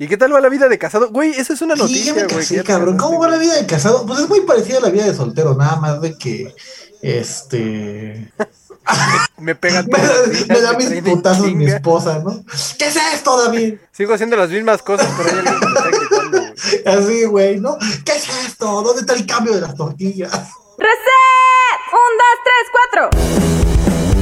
¿Y qué tal va la vida de casado? Güey, esa es una Sí, noticia, ya me güey. cabrón. ¿Cómo va la vida de casado? Pues es muy parecida a la vida de soltero, nada más de que. Este. Me pegan Me, me da mis putazos mi esposa, ¿no? ¿Qué es esto, David? Sigo haciendo las mismas cosas, pero que me está gritando, güey. Así, güey, ¿no? ¿Qué es esto? ¿Dónde está el cambio de las tortillas? ¡Reset! ¡Un, dos, tres, cuatro!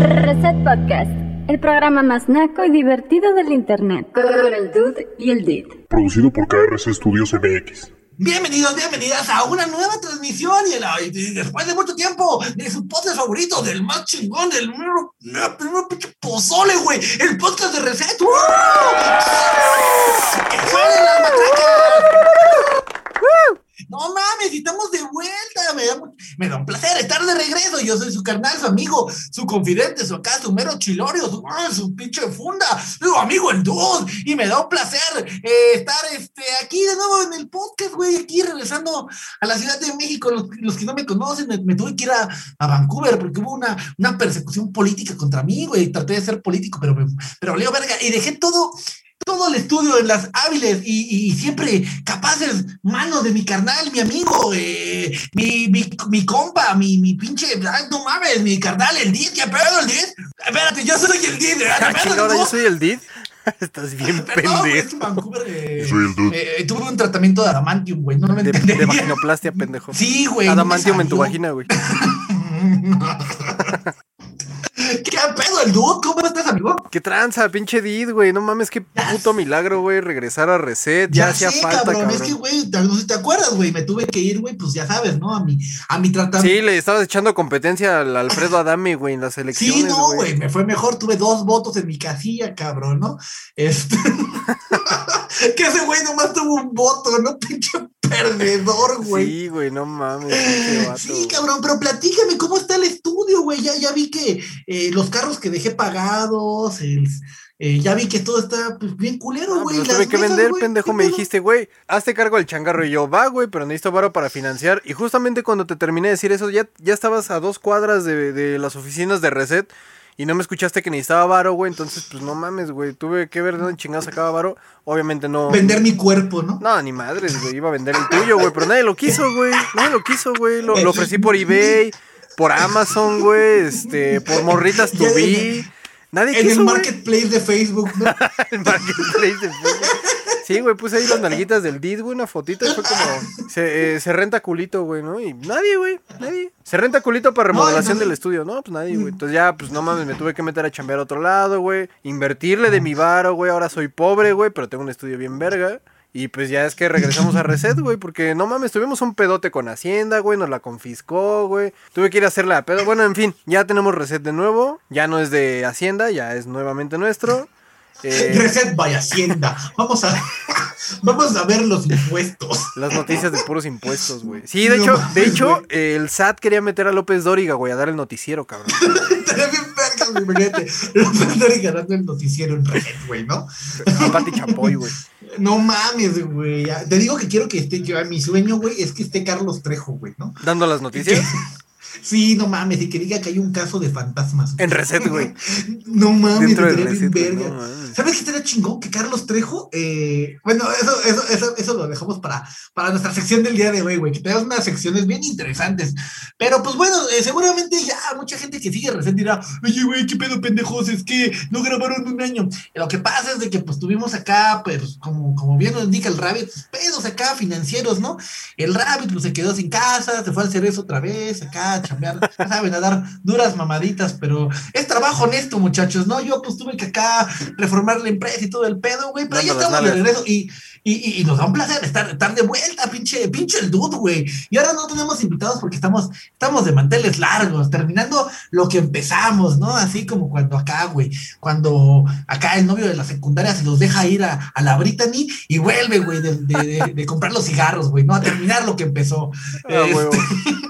Reset Podcast, el programa más naco y divertido del internet. Con el dude y el did. Producido por KRC Studios MX. Bienvenidos, bienvenidas a una nueva transmisión y, la- y después de mucho tiempo de su podcast favorito, del más chingón, del mero, mero, primero pinche pozole, güey, el podcast de Reset. ¡Uh! ¡Que suenen las matracas! No mames, estamos de vuelta. Me da, me da un placer estar de regreso. Yo soy su carnal, su amigo, su confidente, su acá, su mero chilorio, su, ah, su pinche funda, su amigo el dude. Y me da un placer eh, estar este, aquí de nuevo en el podcast, güey. Aquí regresando a la Ciudad de México. Los, los que no me conocen, me, me tuve que ir a, a Vancouver porque hubo una, una persecución política contra mí, güey. Traté de ser político, pero, me- pero leo verga. Y dejé todo todo el estudio en las hábiles y, y- y siempre capaces manos de mi carnal, mi amigo, eh, mi, mi, mi compa, mi, mi pinche, ay, no mames, mi carnal, el Did, ¿qué pedo el Did? Espérate, yo soy el Did, ¿qué Ah, ahora no? yo soy el Did. Estás bien Perdón, güey, es pendejo. en Vancouver eh, Soy el dude. eh, tuve un tratamiento de adamantium, güey, no lo De, de vaginoplastia, pendejo. Sí, güey. me Adamantium en tu vagina, güey. ¿Qué pedo el Dude? ¿Cómo estás, amigo? ¿Qué tranza, pinche Did, güey? No mames, qué puto milagro, güey. Regresar a Reset. Ya, hacía sé, falta, cabrón. Es que, güey, no sé si te acuerdas, güey, me tuve que ir, güey, pues ya sabes, ¿no? A mi, a mi tratamiento. Sí, le estabas echando competencia al Alfredo Adame, güey, en las elecciones. Sí, no, güey, me fue mejor, tuve dos votos en mi casilla, cabrón, ¿no? Este. que ese güey nomás tuvo un voto, ¿no? Pinche perdedor, güey. Sí, güey, no mames. vato, Sí, cabrón, pero platícame cómo está el estudio, güey. Ya, ya vi que eh, los carros que dejé pagados, el- eh, ya vi que todo está pues, bien culero, Ah, güey. las tuve que mesas, vender, pendejo. ¿qué Me dijiste, güey, hazte cargo del changarro. Y yo, va, güey, pero necesito varo para financiar. Y justamente cuando te terminé de decir eso, ya, ya estabas a dos cuadras de, de las oficinas de Reset. Y no me escuchaste que necesitaba varo, güey. Entonces, pues no mames, güey. Tuve que ver de dónde chingados sacaba varo. Obviamente no. Vender mi cuerpo, ¿no? No, ni madres, güey. Iba a vender el tuyo, güey. Pero nadie lo quiso, güey. Nadie lo quiso, güey. Lo, lo ofrecí por eBay, por Amazon, güey. Este, por morritas be. Nadie En quiso, el marketplace de Facebook, ¿no? El marketplace de Facebook. Sí, güey, puse ahí las nalguitas del Did, güey, una fotito y fue como. Se, eh, se renta culito, güey, ¿no? Y nadie, güey, nadie. Se renta culito para remodelación del estudio, ¿no? Pues nadie, güey. Entonces ya, pues no mames, me tuve que meter a chambear a otro lado, güey. Invertirle de mi varo, güey. Ahora soy pobre, güey, pero tengo un estudio bien verga. Y pues ya es que regresamos a Reset, güey, porque no mames, tuvimos un pedote con Hacienda, güey, nos la confiscó, güey. Tuve que ir a hacerla a pedo. Bueno, en fin, ya tenemos Reset de nuevo. Ya no es de Hacienda, ya es nuevamente nuestro. Eh, Reset by Hacienda. Vamos a, vamos a ver los impuestos. Las noticias de puros impuestos, güey. Sí, de No hecho, mames, de hecho, eh, el SAT quería meter a López Dóriga, güey, a dar el noticiero, cabrón. Estaría bien güey, imagínate. López Dóriga ganando el noticiero en Reset, güey, ¿no? A Pati Chapoy, güey. No mames, güey. Te digo que quiero que esté, que mi sueño, güey, es que esté Carlos Trejo, güey, ¿no? Dando las noticias Sí, no mames, y que diga que hay un caso de fantasmas. güey. en Reset, güey. No mames, bien Reset, güey, verga. no mames. ¿Sabes qué estaría chingón? Que Carlos Trejo, eh, bueno, eso, eso, eso, eso lo dejamos para, para nuestra sección del día de hoy, güey, que tenemos unas secciones bien interesantes. Pero pues bueno, eh, seguramente ya mucha gente que sigue Reset dirá, oye, güey, qué pedo pendejos, es que no grabaron un año. Lo que pasa es de que pues tuvimos acá, pues como, como bien nos indica el Rabbit, pues, pedos acá financieros, ¿no? El Rabbit pues se quedó sin casa, se fue a hacer eso otra vez, acá a chambear, ya saben, a dar duras mamaditas, pero es trabajo honesto, muchachos, ¿no? Yo pues tuve que acá reformar la empresa y todo el pedo, güey, pero ya estamos de regreso y, y, y- y nos da un placer estar, estar de vuelta, pinche, pinche el dude, güey. Y ahora no tenemos invitados porque estamos, estamos de manteles largos, terminando lo que empezamos, ¿no? Así como cuando acá, güey, cuando acá el novio de la secundaria se los deja ir a, a la Brittany y vuelve, güey, de, de- de- de comprar los cigarros, güey, ¿no? A terminar lo que empezó. Ah, Este.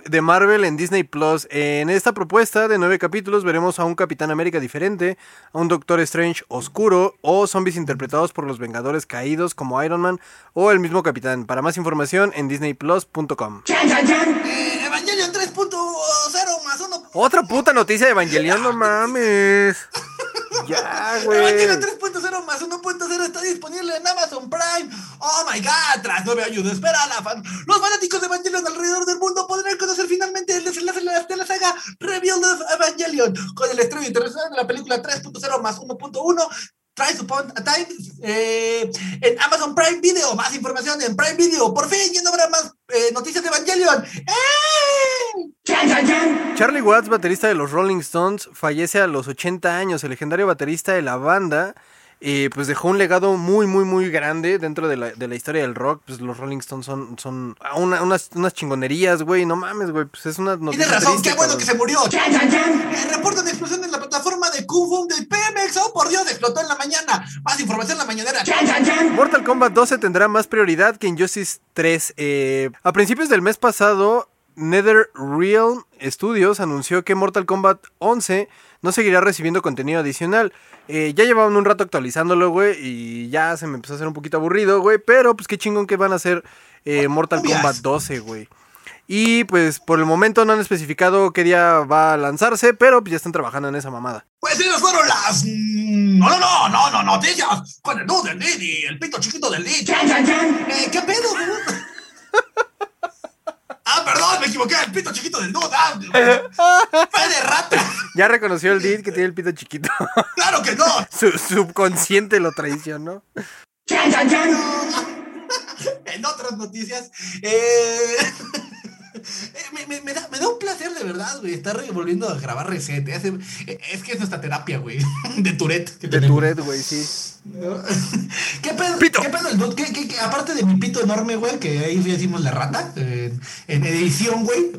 de Marvel en Disney Plus. En esta propuesta de nueve capítulos veremos a un Capitán América diferente, a un Doctor Strange oscuro o zombies interpretados por los Vengadores caídos como Iron Man o el mismo Capitán. Para más información en disneyplus.com. Chan, chan, chan. Eh, Evangelion 3.0 más uno. Otra puta noticia de Evangelion, no mames. Ya, güey. Evangelion 3.0 más 1.0 está disponible en Amazon Prime. Oh my god, tras nueve años de espera, la fan- los fanáticos de Evangelion alrededor del mundo podrán conocer finalmente el desenlace de la, saga Rebuild of Evangelion con el estreno internacional de la película 3.0 más 1.1. Tries Upon a Time eh, en Amazon Prime Video. Más información en Prime Video. Por fin, ya no habrá más eh, noticias de Evangelion. ¡Eh! Charlie Watts, baterista de los Rolling Stones, fallece a los 80 años. El legendario baterista de la banda, eh, pues dejó un legado muy, muy, muy grande dentro de la, de la historia del rock. Pues los Rolling Stones son, son una- unas, unas chingonerías, güey. No mames, güey. Pues es una noticia Tienes razón, triste, qué bueno que se murió. ¡Chan, chan, chan! Eh, reportan explosión en la plataforma de Kung Fu de Pemex. ¡Oh, por Dios! Explotó en la mañana. Más información en la mañanera. Mortal Kombat 12 tendrá más prioridad que Injustice 3. Eh, a principios del mes pasado, NetherRealm Studios anunció que Mortal Kombat 11 no seguirá recibiendo contenido adicional. Eh, ya llevaban un rato actualizándolo, güey, y ya se me empezó a hacer un poquito aburrido, güey, pero pues qué chingón que van a hacer eh, Mortal. Kombat 12, güey. Y pues por el momento no han especificado qué día va a lanzarse, pero pues ya están trabajando en esa mamada. Pues esas fueron las. mm, No, no, no, no, no, noticias. Con el nudo del Didi, el pito chiquito del Didi. ¡Chan, chan, chan! Eh, ¿Qué pedo, güey? Ah, perdón, me equivoqué. El pito chiquito del nudo. Ah, fue de rata. Ya reconoció el Did que tiene el pito chiquito. Claro que no. Su subconsciente lo traicionó. ¡Chan, chan, chan! En otras noticias, eh, me, me- me da, me da un placer de verdad, güey, estar volviendo a grabar reset. eh, hace- eh, es que es nuestra terapia, güey, de Tourette. que De tenemos. Tourette, güey, sí. ¿Qué pedo? Pito. ¿Qué pedo el dude? ¿Qué, qué- qué- aparte de mi pito enorme, güey, que ahí decimos la rata, eh, en edición, güey.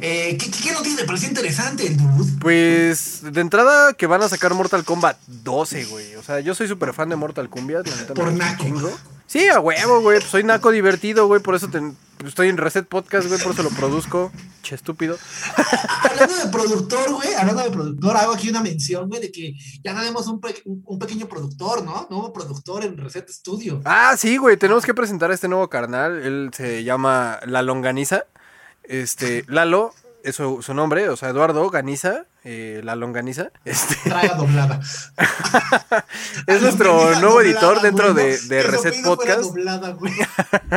Eh, ¿qué, qué, noticia? Me pareció interesante el dude. Pues de entrada que van a sacar Mortal Kombat 12, güey. O sea, yo soy súper fan de Mortal Kombat. Por naco. chingo. Sí, a huevo, güey. pues soy naco divertido, güey. Por eso te- estoy en Reset Podcast, güey. Por eso lo produzco. Che, estúpido. Hablando de productor, güey, hablando de productor, hago aquí una mención, güey, de que ya tenemos un, pe- un pequeño productor, ¿no? Nuevo productor en Reset Studio. Ah, sí, güey. Tenemos que presentar a este nuevo carnal. Él se llama La Longaniza. Este, Lalo es su, su nombre. O sea, Eduardo Ganiza. Eh, la Longaniza. Este. Traga doblada. Es nuestro nuevo doblada, editor dentro güey, de, Reset Podcast. doblada, güey.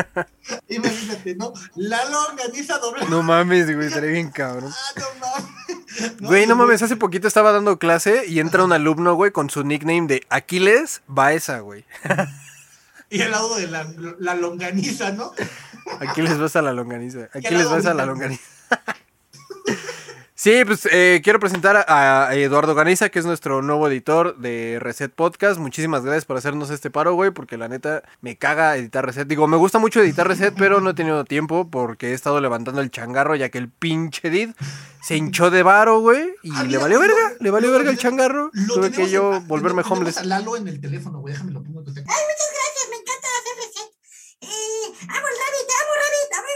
Imagínate, ¿no? La longaniza doblada. No mames, güey, estaría bien cabrón. Ah, no mames. Güey, no mames, hace poquito estaba dando clase y entra un alumno, güey, con su nickname de Aquiles Baeza, güey. Y al lado de la, la longaniza, ¿no? Aquiles Baeza a la longaniza. al Aquiles lado Baeza a de- la longaniza. Sí, pues eh, quiero presentar a, a Eduardo Ganiza, que es nuestro nuevo editor de Reset Podcast. Muchísimas gracias por hacernos este paro, güey, porque la neta me caga editar Reset. Digo, me gusta mucho editar Reset, pero no he tenido tiempo porque he estado levantando el changarro, ya que el pinche Edit se hinchó de varo, güey, y Ah, le valió lo- verga, le valió lo verga el changarro. Lo Tuve que yo en- volverme tenemos homeless. Lalo en el teléfono, güey. Déjame lo pongo. que tengo. gracias, me encanta hacer reset. Eh, amo el rabbit, amo rabbit, amo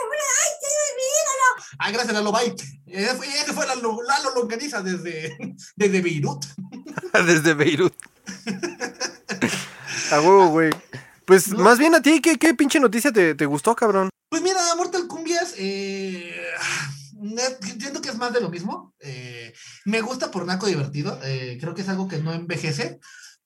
ay, qué mi ídolo. Ah, gracias, Lalo, bye. Ese fue, ese fue Lalo, Lalo Longaniza desde, desde Beirut. Desde Beirut. A huevo, güey. Pues más bien a ti, ¿qué, qué pinche noticia te, te gustó, cabrón? Pues mira, Mortal Cumbias, eh, siento que es más de lo mismo. Eh, me gusta por naco divertido. eh, creo que es algo que no envejece,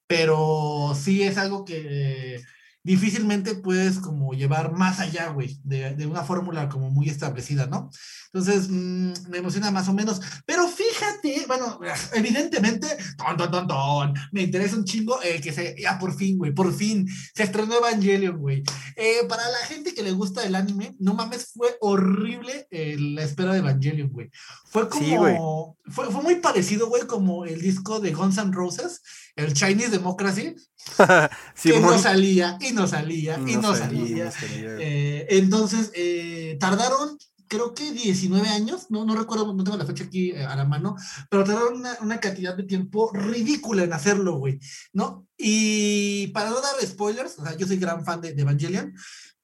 pero sí es algo que, difícilmente puedes como llevar más allá, güey, de, de una fórmula como muy establecida, ¿no? Entonces, mm, me emociona más o menos. Pero fíjate, bueno, evidentemente, ton, ton, ton, ton, me interesa un chingo eh, que se, ya por fin, güey, por fin, se estrenó Evangelion, güey. Eh, para la gente que le gusta el anime, no mames, fue horrible eh, la espera de Evangelion, güey. Fue Sí, como, fue, fue muy parecido, güey, como el disco de Guns N' Roses, el Chinese Democracy, que Simón. no salía, y no salía, y no, salía. no salía. Eh, entonces, eh, tardaron, creo que 19 años, no, no recuerdo, no tengo la fecha aquí eh, a la mano, pero tardaron una, una cantidad de tiempo ridícula en hacerlo, güey, ¿no? Y para no dar spoilers, o sea, yo soy gran fan de, de Evangelion,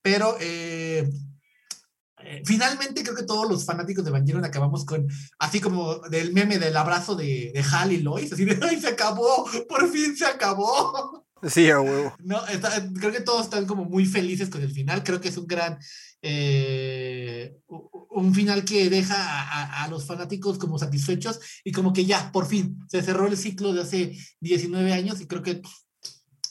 pero eh, eh, finalmente creo que todos los fanáticos de Evangelion acabamos con, así como del meme del abrazo de, de Hal y Lois, así de, ¡ay, se acabó! ¡Por fin se acabó! Sí, a huevo. No, está- creo que todos están como muy felices con el final. Creo que es un gran. Eh, un final que deja a, los fanáticos como satisfechos y como que ya, por fin, se cerró el ciclo de hace 19 años y creo que.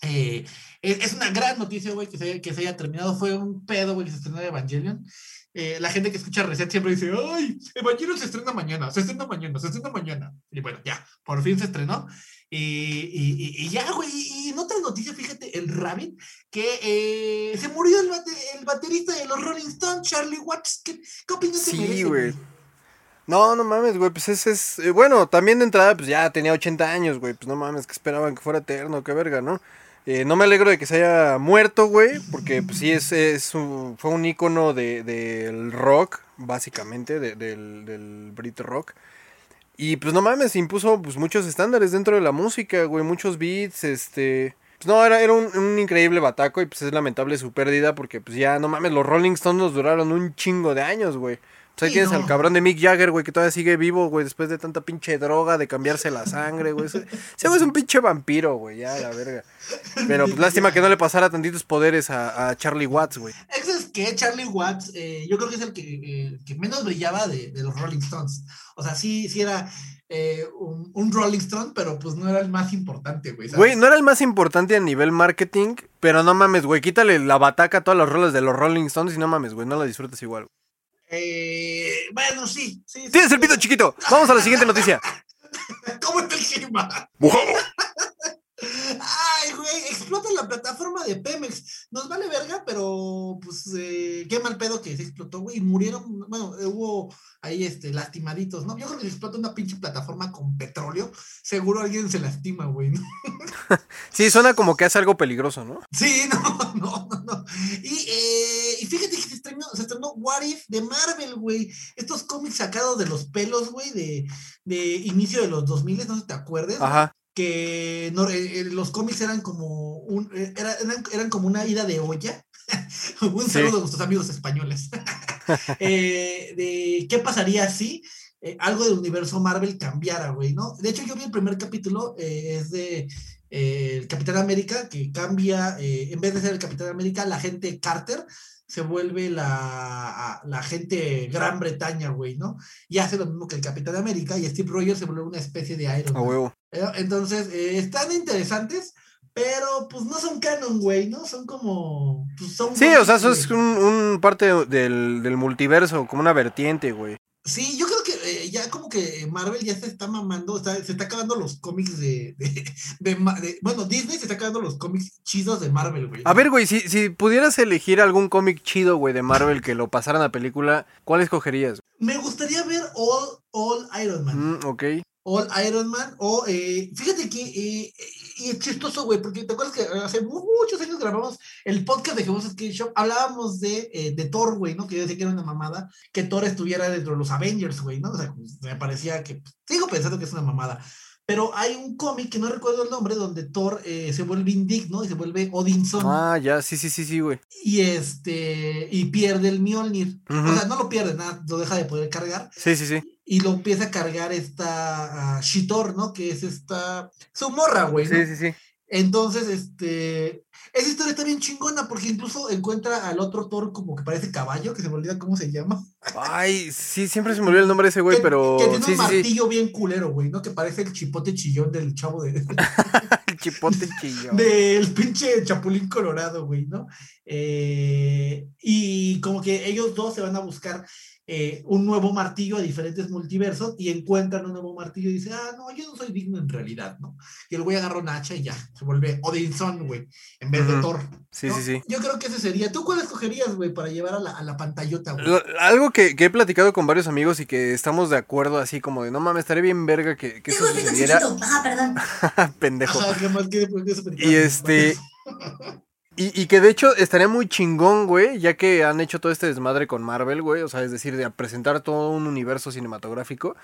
eh, es, una gran noticia, güey, que se, haya- que se haya terminado. Fue un pedo, güey, que se estrenó Evangelion. Eh, la gente que escucha Reset siempre dice, ay, Evangelion se estrena mañana, se estrena mañana, se estrena mañana. Y bueno, ya, por fin se estrenó. Y, y- y- y ya, güey, y en otra noticia, fíjate, el Rabbit, que eh, se murió el, bate- el baterista de los Rolling Stones, Charlie Watts. ¿Qué, qué te Sí, güey. No, no mames, güey, pues ese es... eh, bueno, también de entrada, pues ya tenía 80 años, güey, pues no mames, que esperaban que fuera eterno, qué verga, ¿no? Eh, no me alegro de que se haya muerto, güey, porque pues sí, es, es un- fue un ícono de- del rock, básicamente, de- del, del Brit Rock. Y pues no mames, impuso pues muchos estándares dentro de la música, güey, muchos beats, este... Pues no, era, era un, un increíble bataco y pues es lamentable su pérdida porque pues ya, no mames, los Rolling Stones nos duraron un chingo de años, güey. Pues ahí Sí, tienes no. al cabrón de Mick Jagger, güey, que todavía sigue vivo, güey, después de tanta pinche droga, de cambiarse la sangre, güey. Ese ese güey es un pinche vampiro, güey, ya, la verga. Pero pues lástima que no le pasara tantitos poderes a, a Charlie Watts, güey. Eso es que Charlie Watts, eh, yo creo que es el que, eh, que menos brillaba de, de los Rolling Stones. O sea, sí, sí era eh, un, un Rolling Stone, pero pues no era el más importante, güey. ¿sabes? Güey, no era el más importante a nivel marketing, pero no mames, güey, quítale la bataca a todas las rolas de los Rolling Stones y no mames, güey, no la disfrutas igual. Eh, bueno, sí, sí. sí, Tienes el pito chiquito. Vamos a la siguiente noticia. ¿Cómo está el clima? ¡Mojado! Ay, güey, explota la plataforma de Pemex. Nos vale verga, pero pues eh, qué mal pedo que se explotó, güey. y Murieron, bueno, eh, hubo ahí este, lastimaditos, ¿no? Yo creo que se explota una pinche plataforma con petróleo. Seguro alguien se lastima, güey. ¿no? Sí, suena como que hace algo peligroso, ¿no? Sí, no, no, no, no. Y, eh, y fíjate que se estrenó, se estrenó What If de Marvel, güey. Estos cómics sacados de los pelos, güey, de, de inicio de los 2000, no sé si te acuerdas. Ajá. Que no, eh, eh, los cómics eran como un, eh, era- eran, eran como una ida de olla. un Sí. saludo a nuestros amigos españoles. Eh, de qué pasaría si eh, algo del universo Marvel cambiara, güey, ¿no? De hecho, yo vi el primer capítulo, es de el Capitán América, que cambia, en vez de ser el Capitán América, la gente Carter se vuelve la, la gente Gran Bretaña, güey, ¿no? Y hace lo mismo que el Capitán América, y Steve Rogers se vuelve una especie de Iron A Man. huevo. Entonces, eh, están interesantes, pero pues no son canon, güey, ¿no? Son como. Pues, son Sí, o sea, eso es un, un parte del, del multiverso, como una vertiente, güey. Sí, yo creo que eh, ya como que Marvel ya se está mamando, está- se está acabando los cómics de, de, de Ma- de- Bueno, Disney se está acabando los cómics chidos de Marvel, güey. A ver, güey, si, si pudieras elegir algún cómic chido, güey, de Marvel que lo pasaran a película, ¿cuál escogerías? Me gustaría ver All, All Iron Man. Mm, ok. All Iron Man o eh, fíjate que eh, y es chistoso, güey, porque te acuerdas que hace muchos años grabamos el podcast de Jebos Skate Shop, hablábamos de, eh, de Thor, güey, ¿no? Que yo decía que era una mamada, que Thor estuviera dentro de los Avengers, güey, ¿no? O sea, pues, me parecía que, pues, sigo pensando que es una mamada. Pero hay un cómic que no recuerdo el nombre, donde Thor eh, se vuelve indigno y se vuelve Odinson Ah, ya, sí, sí, sí, sí, güey. y este y pierde el Mjolnir. Ujú. O sea, no lo pierde, nada, lo deja de poder cargar Sí, sí, sí. Y lo empieza a cargar esta ah, Shitor, ¿no? Que es esta su morra, güey. ¿no? Sí, sí, sí. Entonces, este, Esa historia está bien chingona porque incluso encuentra al otro Thor como que parece caballo, que se me olvida cómo se llama. Ay, sí, siempre se me olvidó el nombre de ese güey, que, pero. que tiene sí, un sí, sí. martillo bien culero, güey, ¿no? Que parece el chipote chillón del chavo de, El chipote chillón. del pinche chapulín colorado, güey, ¿no? Eh, y como que ellos dos se van a buscar eh, un nuevo martillo a diferentes multiversos y encuentran un nuevo martillo y dicen, ah, no, yo no soy digno en realidad, ¿no? Y el güey agarra un hacha y ya, se vuelve Odinson, güey, en vez de. Thor. Sí, ¿no? sí, sí. Yo creo que ese sería. ¿Tú cuál escogerías, güey, para llevar a la, a la pantallota, güey? Lo- Algo que, que he platicado con varios amigos y que estamos de acuerdo, así como de no mames, estaría bien verga que, que eso sucediera. Ajá, perdón. Pendejo. Y este. Y, y que de hecho estaría muy chingón, güey, ya que han hecho todo este desmadre con Marvel, güey. O sea, es decir, de presentar todo un universo cinematográfico.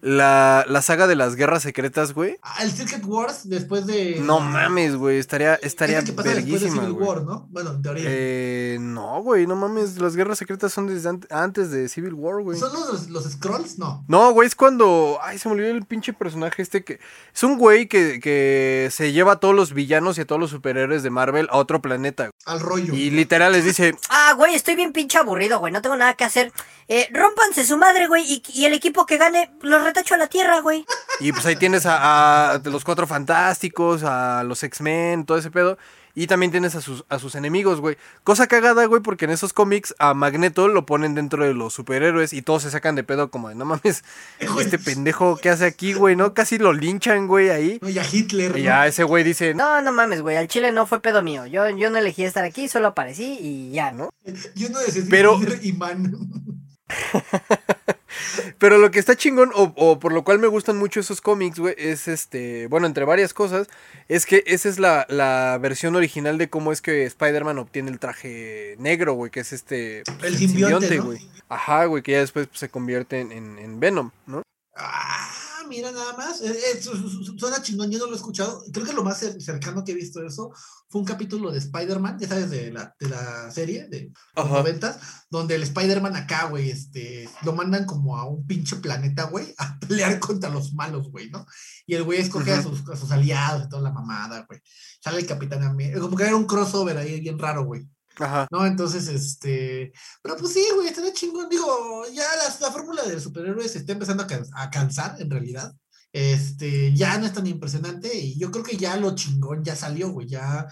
La, la saga de las guerras secretas, güey. Ah, el Secret Wars después de. No mames, güey. Estaría, estaría es después de verguísima, Civil güey. War, ¿no? Bueno, en teoría. Eh, no, güey, no mames. Las guerras secretas son desde ant- antes de Civil War, güey. ¿Son los, los Scrolls? No. No, güey, es cuando. Ay, se me olvidó el pinche personaje este que. Es un güey que, que se lleva a todos los villanos y a todos los superhéroes de Marvel a otro planeta. Al rollo. Y literal les dice: Ah, güey, estoy bien pinche aburrido, güey. No tengo nada que hacer. Eh, rómpanse su madre, güey. Y, y el equipo que gane, los retacho a la tierra, güey. Y pues ahí tienes a, a los cuatro fantásticos, a los X-Men, todo ese pedo. Y también tienes a sus, a sus enemigos, güey. Cosa cagada, güey, porque en esos cómics a Magneto lo ponen dentro de los superhéroes y todos se sacan de pedo como de, no mames, este pendejo, ¿qué hace aquí, güey? ¿No? Casi lo linchan, güey, ahí. No, y a Hitler. Y ¿no? ya ese güey dice, no, No, mames, güey. Al chile no fue pedo mío. Yo, yo no elegí estar aquí, solo aparecí y ya, ¿no? Yo no necesito Pero- man. Pero lo que está chingón, o, o por lo cual me gustan mucho esos cómics, güey, es este, bueno, entre varias cosas, es que esa es la, la versión original de cómo es que Spider-Man obtiene el traje negro, güey, que es este... El simbionte, ¿no? güey. Ajá, güey, que ya después pues, se convierte en, en- en Venom, ¿no? Ah, mira nada más. Eh, eh, su- su- su- suena chingón, yo no lo he escuchado. Creo que lo más cer- cercano que he visto eso fue un capítulo de Spider-Man, ya sabes, de la, de la serie de los noventas, donde el Spider-Man acá, güey, este, lo mandan como a un pinche planeta, güey, a pelear contra los malos, güey, ¿no? Y el güey escoge a, Ujú. sus, a sus aliados y toda la mamada, güey. Sale el Capitán América, como que era un crossover ahí bien raro, güey. Ajá. ¿no? Entonces, este, pero pues sí, güey, estaría chingón. Digo, ya la, la fórmula del superhéroe se está empezando a cansar, en realidad. Este, ya no es tan impresionante y yo creo que ya lo chingón ya salió, güey, ya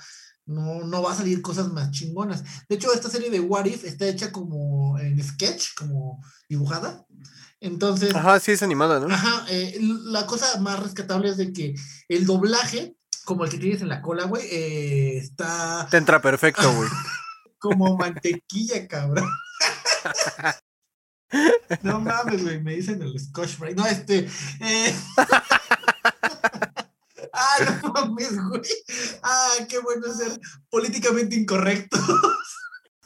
no, no va a salir cosas más chingonas. De hecho, esta serie de What If está hecha como en sketch, como dibujada. Entonces, Ajá, sí es animada, ¿no? Ajá, eh, la cosa más rescatable es de que el doblaje, como el que tienes en la cola, güey, eh, está Te entra perfecto, güey. como mantequilla, cabrón. No mames, güey, me dicen el Scotch Brite. No, este. Eh... ah, no mames, güey. Ah, qué bueno ser políticamente incorrecto.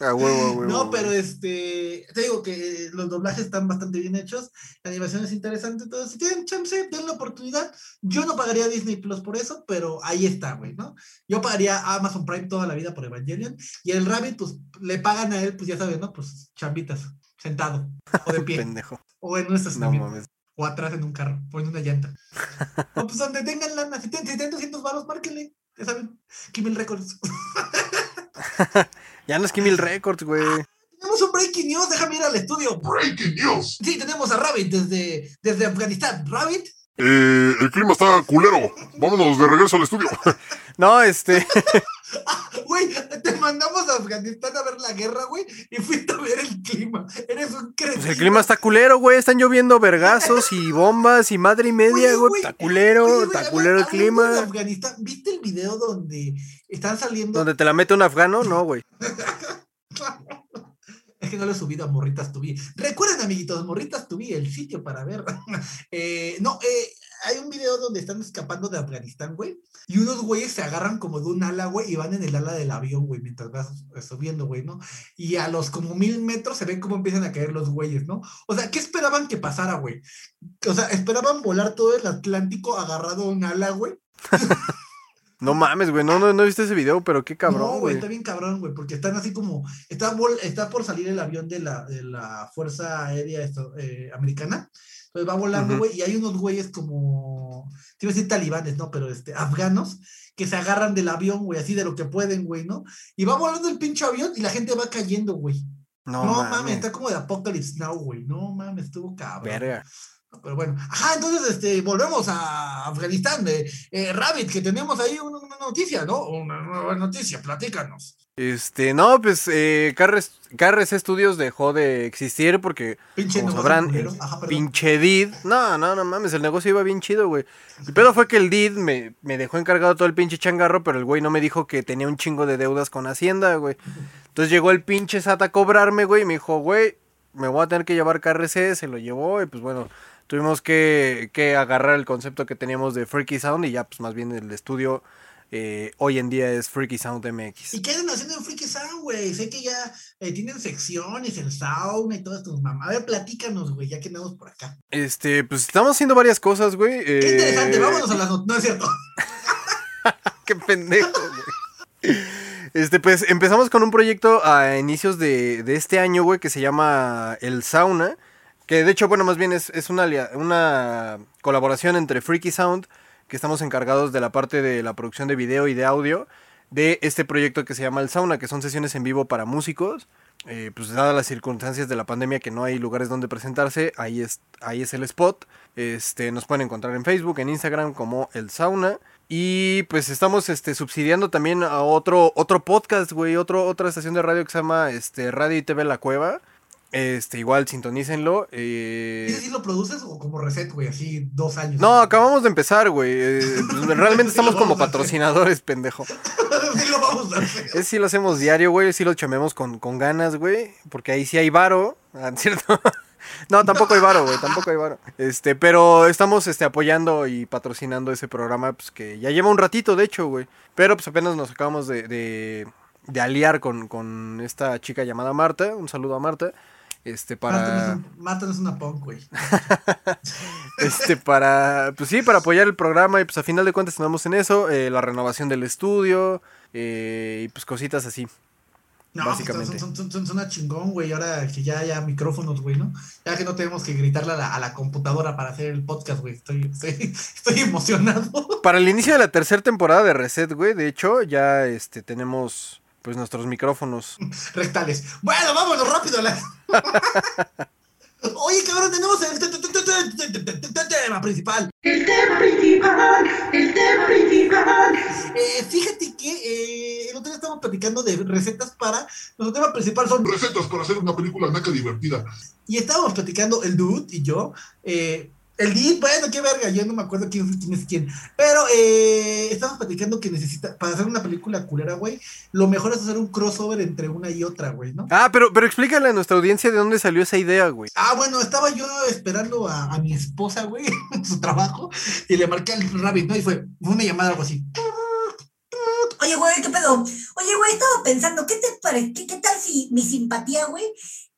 Huevo, huevo. No, pero este, te digo que los doblajes están bastante bien hechos, la animación es interesante, todo. Si tienen chance, den la oportunidad. Yo no pagaría Disney Plus por eso, pero ahí está, güey, ¿no? Yo pagaría a Amazon Prime toda la vida por Evangelion y el Rabbit, pues le pagan a él, pues ya sabes, ¿no? Pues chambitas, sentado, o de pie, Pendejo. o en un No mames. o atrás en un carro, o en una llanta. o pues donde tengan lana, si tienen, si tienen 200 baros, márquenle, ya saben, Kimmel Records. Ya no es Kimmel Records, güey. tenemos un breaking news, déjame ir al estudio. Breaking news. Sí, tenemos a Rabbit desde, desde Afganistán. Rabbit, Eh, el clima está culero. Vámonos de regreso al estudio. No, este. güey, te mandamos a Afganistán a ver la guerra, güey, y fuiste a ver el clima. Eres un cretino. Pues el clima está culero, güey. Están lloviendo vergazos y bombas y madre y media, güey. Está culero, está culero el de clima. Afganistán, ¿viste el video donde están saliendo? ¿Donde te la mete un afgano? No, güey. Es que no lo he subido a Morritas Tubi. Recuerden, amiguitos, Morritas Tubi, el sitio para ver. Eh, no, eh, hay un video donde están escapando de Afganistán, güey. Y unos güeyes se agarran como de un ala, güey, y van en el ala del avión, güey, mientras vas subiendo, güey, ¿no? Y a los como mil metros se ven cómo empiezan a caer los güeyes, ¿no? O sea, ¿qué esperaban que pasara, güey? O sea, esperaban volar todo el Atlántico agarrado a un ala, güey. No mames, güey. No, no, no viste ese video, pero qué no, cabrón, güey, güey. está bien cabrón, güey, porque están así como, está, está por salir el avión de la, de la Fuerza Aérea esto- eh, Americana, Entonces va volando, güey, y hay unos güeyes como, te iba a decir talibanes, ¿no? Pero este, afganos, que se agarran del avión, güey, así de lo que pueden, güey, ¿no? Y va volando el pinche avión y la gente va cayendo, güey. No, No, mames, mames. está como de Apocalypse Now, güey. No mames, estuvo cabrón. Verga. Pero bueno, ajá, entonces este, volvemos a Afganistán. Eh, eh, Rabbit, que tenemos ahí una, una noticia, ¿no? Una nueva noticia, platícanos. Este, no, pues eh, KRS, KRS Studios dejó de existir porque, Pinche como sabrán, el Ajá, pinche Did. No, no, no mames, el negocio iba bien chido, güey. El pedo fue que el Did me, me dejó encargado todo el pinche changarro, pero el güey no me dijo que tenía un chingo de deudas con Hacienda, güey. Entonces llegó el pinche SAT a cobrarme, güey, y me dijo, güey, me voy a tener que llevar KRC, se lo llevó, y pues bueno, tuvimos que, que agarrar el concepto que teníamos de Freaky Sound y ya, pues más bien el estudio eh, hoy en día es Freaky Sound MX. ¿Y qué andan haciendo en Freaky Sound, güey? Sé que ya eh, tienen secciones, el sauna y todas tus mamás. A ver, platícanos, güey, ya que andamos por acá. Este, pues estamos haciendo varias cosas, güey. Qué eh, interesante, vámonos a las not- No es cierto. Qué pendejo, güey. Este, pues empezamos con un proyecto a inicios de, de este año, güey, que se llama El Sauna. Que de hecho, bueno, más bien es, es una, una colaboración entre Freaky Sound, que estamos encargados de la parte de la producción de video y de audio, de este proyecto que se llama El Sauna, que son sesiones en vivo para músicos. Eh, pues dadas las circunstancias de la pandemia que no hay lugares donde presentarse, ahí es, ahí es el spot. Este, nos pueden encontrar en Facebook, en Instagram como El Sauna. Y pues estamos este, subsidiando también a otro, otro podcast, güey, otro, otra estación de radio que se llama este, Radio y TV La Cueva. Este, igual sintonícenlo. eh, ¿Ese sí lo produces o como reset, güey? Así dos años. No, acabamos de empezar, güey. eh, pues, realmente estamos como patrocinadores, pendejo. sí lo vamos a hacer. Ese sí lo hacemos diario, güey. Sí lo chamemos con, con ganas, güey. Porque ahí sí hay varo. Ah, ¿Cierto? No, tampoco hay varo, güey. Tampoco hay varo. Este, pero estamos este, apoyando y patrocinando ese programa, pues que ya lleva un ratito, de hecho, güey. Pero pues apenas nos acabamos de, de, de aliar con, con esta chica llamada Marta. Un saludo a Marta. Este, para. un- Marta no es una punk, güey. Este, para. Pues sí, para apoyar el programa. Y pues a final de cuentas tenemos en eso. eh, la renovación del estudio. eh, y pues cositas así. No, Básicamente. Son, son, son, son una chingón, güey. Ahora que ya haya micrófonos, güey, ¿no? Ya que no tenemos que gritarle a la, a la computadora para hacer el podcast, güey. Estoy, estoy, estoy emocionado. Para el inicio de la tercera temporada de Reset, güey, de hecho, ya este tenemos pues nuestros micrófonos. Rectales. Bueno, vámonos rápido la. Oye, cabrón, tenemos el tema principal. El tema principal, el tema principal. Eh, fíjate que eh, el otro día estábamos platicando de recetas para. Nuestro tema principal son recetas para hacer una película naca divertida. Y estábamos platicando el dude y yo. Eh, el dude, bueno, qué verga, yo no me acuerdo quién, quién es quién. Pero eh, estábamos platicando que necesita, para hacer una película culera, güey, lo mejor es hacer un crossover entre una y otra, güey, ¿no? Ah, pero, pero explícale a nuestra audiencia de dónde salió esa idea, güey. Ah, bueno, estaba yo esperando a, a mi esposa, güey, en su trabajo, y le marqué al rabbit, ¿no? Y fue, fue una llamada algo así. Oye, güey, ¿qué pedo? Oye, güey, estaba pensando, ¿qué te parece? ¿Qué, qué tal si mi simpatía, güey?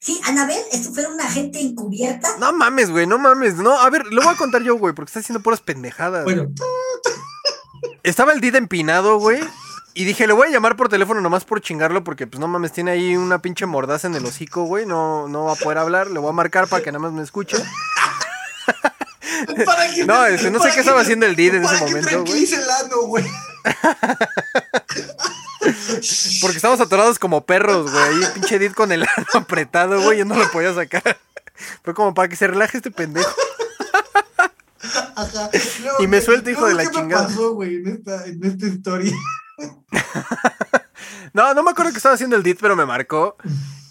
Si Anabel esto fuera una agente encubierta. No mames, güey, no mames. No, a ver, lo voy a contar yo, güey, porque está haciendo puras pendejadas. Bueno, Estaba el Did empinado, güey. Y dije, le voy a llamar por teléfono nomás por chingarlo, porque pues no mames, tiene ahí una pinche mordaza en el hocico, güey. No, no va a poder hablar. Le voy a marcar para que nada más me escuche. para que. No, este, no sé qué estaba haciendo el Did en ese momento, güey. tranquilice el ano, güey. Porque estábamos atorados como perros, güey. Ahí el pinche Did con el ano apretado, güey. Yo no lo podía sacar. Fue como para que se relaje este pendejo. Ajá. Y me suelta, hijo de la ¿qué chingada. pasó, güey, en esta, en esta historia? No, no me acuerdo que estaba haciendo el Did, pero me marcó.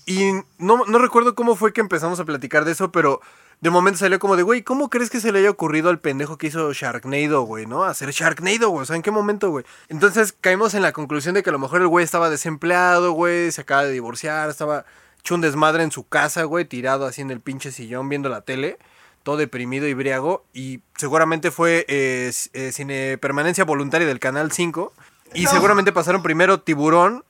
Y no, no recuerdo cómo fue que empezamos a platicar de eso, pero de momento salió como de, güey, ¿cómo crees que se le haya ocurrido al pendejo que hizo Sharknado, güey, no? Hacer Sharknado, güey, o sea, ¿en qué momento, güey? Entonces caímos en la conclusión de que a lo mejor el güey estaba desempleado, güey, se acaba de divorciar, estaba hecho un desmadre en su casa, güey, tirado así en el pinche sillón viendo la tele, todo deprimido y briago, y seguramente fue eh, eh, cine permanencia voluntaria del Canal 5. Y seguramente pasaron primero tiburón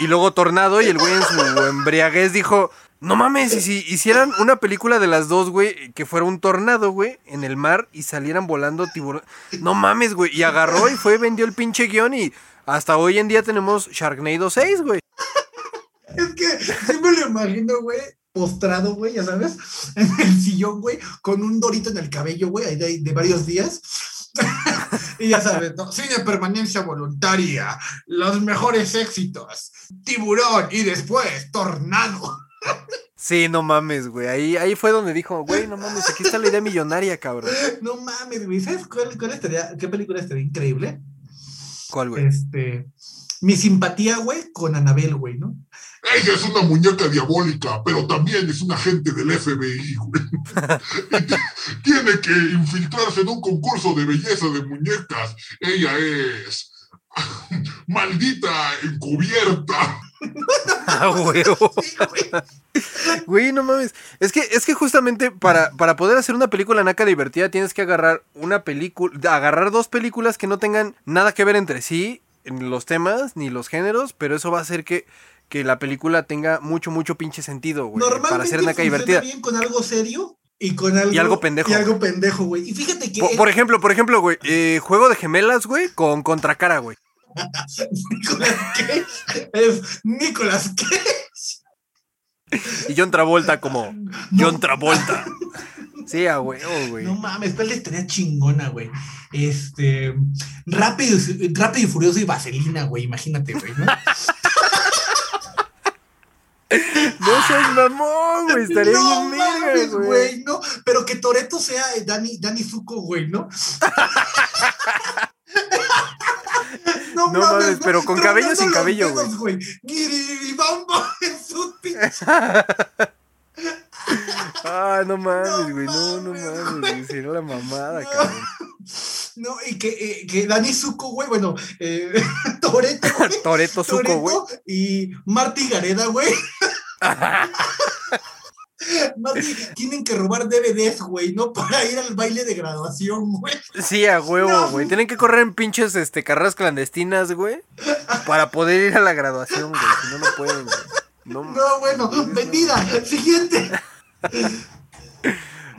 y luego tornado y el güey en su embriaguez dijo, no mames, y si hicieran una película de las dos, güey, que fuera un tornado, güey, en el mar y salieran volando tiburón. No mames, güey. Y agarró y fue, vendió el pinche guion y hasta hoy en día tenemos Sharknado 6, güey. Es que me lo imagino, güey. postrado, güey, ya sabes, en el sillón, güey, con un dorito en el cabello, güey, de, de varios días. y ya sabes, ¿no? Cine permanencia voluntaria, los mejores éxitos, tiburón y después tornado. Sí, no mames, güey. Ahí, ahí fue donde dijo, güey, no mames, aquí está la idea millonaria, cabrón. No mames, güey, ¿sabes cuál, cuál estaría, qué película estaría increíble? ¿Cuál, güey? Este, mi simpatía, güey, con Anabel, güey, ¿no? Ella es una muñeca diabólica, pero también es un agente del FBI, güey. Tiene que infiltrarse en un concurso de belleza de muñecas. Ella es maldita encubierta. Ah, huevo. Sí, güey. Güey, no mames. Es que, es que justamente para, para poder hacer una película naca divertida tienes que agarrar una película, agarrar dos películas que no tengan nada que ver entre sí, en los temas ni los géneros, pero eso va a hacer que, que la película tenga mucho, mucho pinche sentido, güey. Normalmente Para hacer naca divertida. bien con algo serio y con algo... Y algo pendejo. Y algo pendejo, güey. Y fíjate que... Por, por ejemplo, por ejemplo, güey, eh, juego de gemelas, güey, con contracara, güey. Nicolas Cage es Nicolas Cage. Y John Travolta como John Travolta. Sí, a huevo, güey. No mames, pero estaría chingona, güey. Este. Rápido, y- rápido y furioso y vaselina, güey. Imagínate, güey, ¿no? No seas mamón, güey. Estaría no bien mames, verga, güey. güey, ¿no? Pero que Toreto sea eh, Dani, Dani Zuko, güey, ¿no? No mames, pero con cabello sin cabello, güey. Ah, no mames, güey. No, no mames, güey. Sería la mamada, No. cabrón. No, y que, eh, que Dani Zuko, güey, bueno, eh, Toreto. Toreto Zuko, güey. Y Marty Gareda, güey. Tienen que robar DVDs, güey, no para ir al baile de graduación, güey. Sí, a huevo, No. güey. Tienen que correr en pinches este, carreras clandestinas, güey. Para poder ir a la graduación, güey. Si no, no pueden, güey. No, mames. No, bueno, vendida. Siguiente.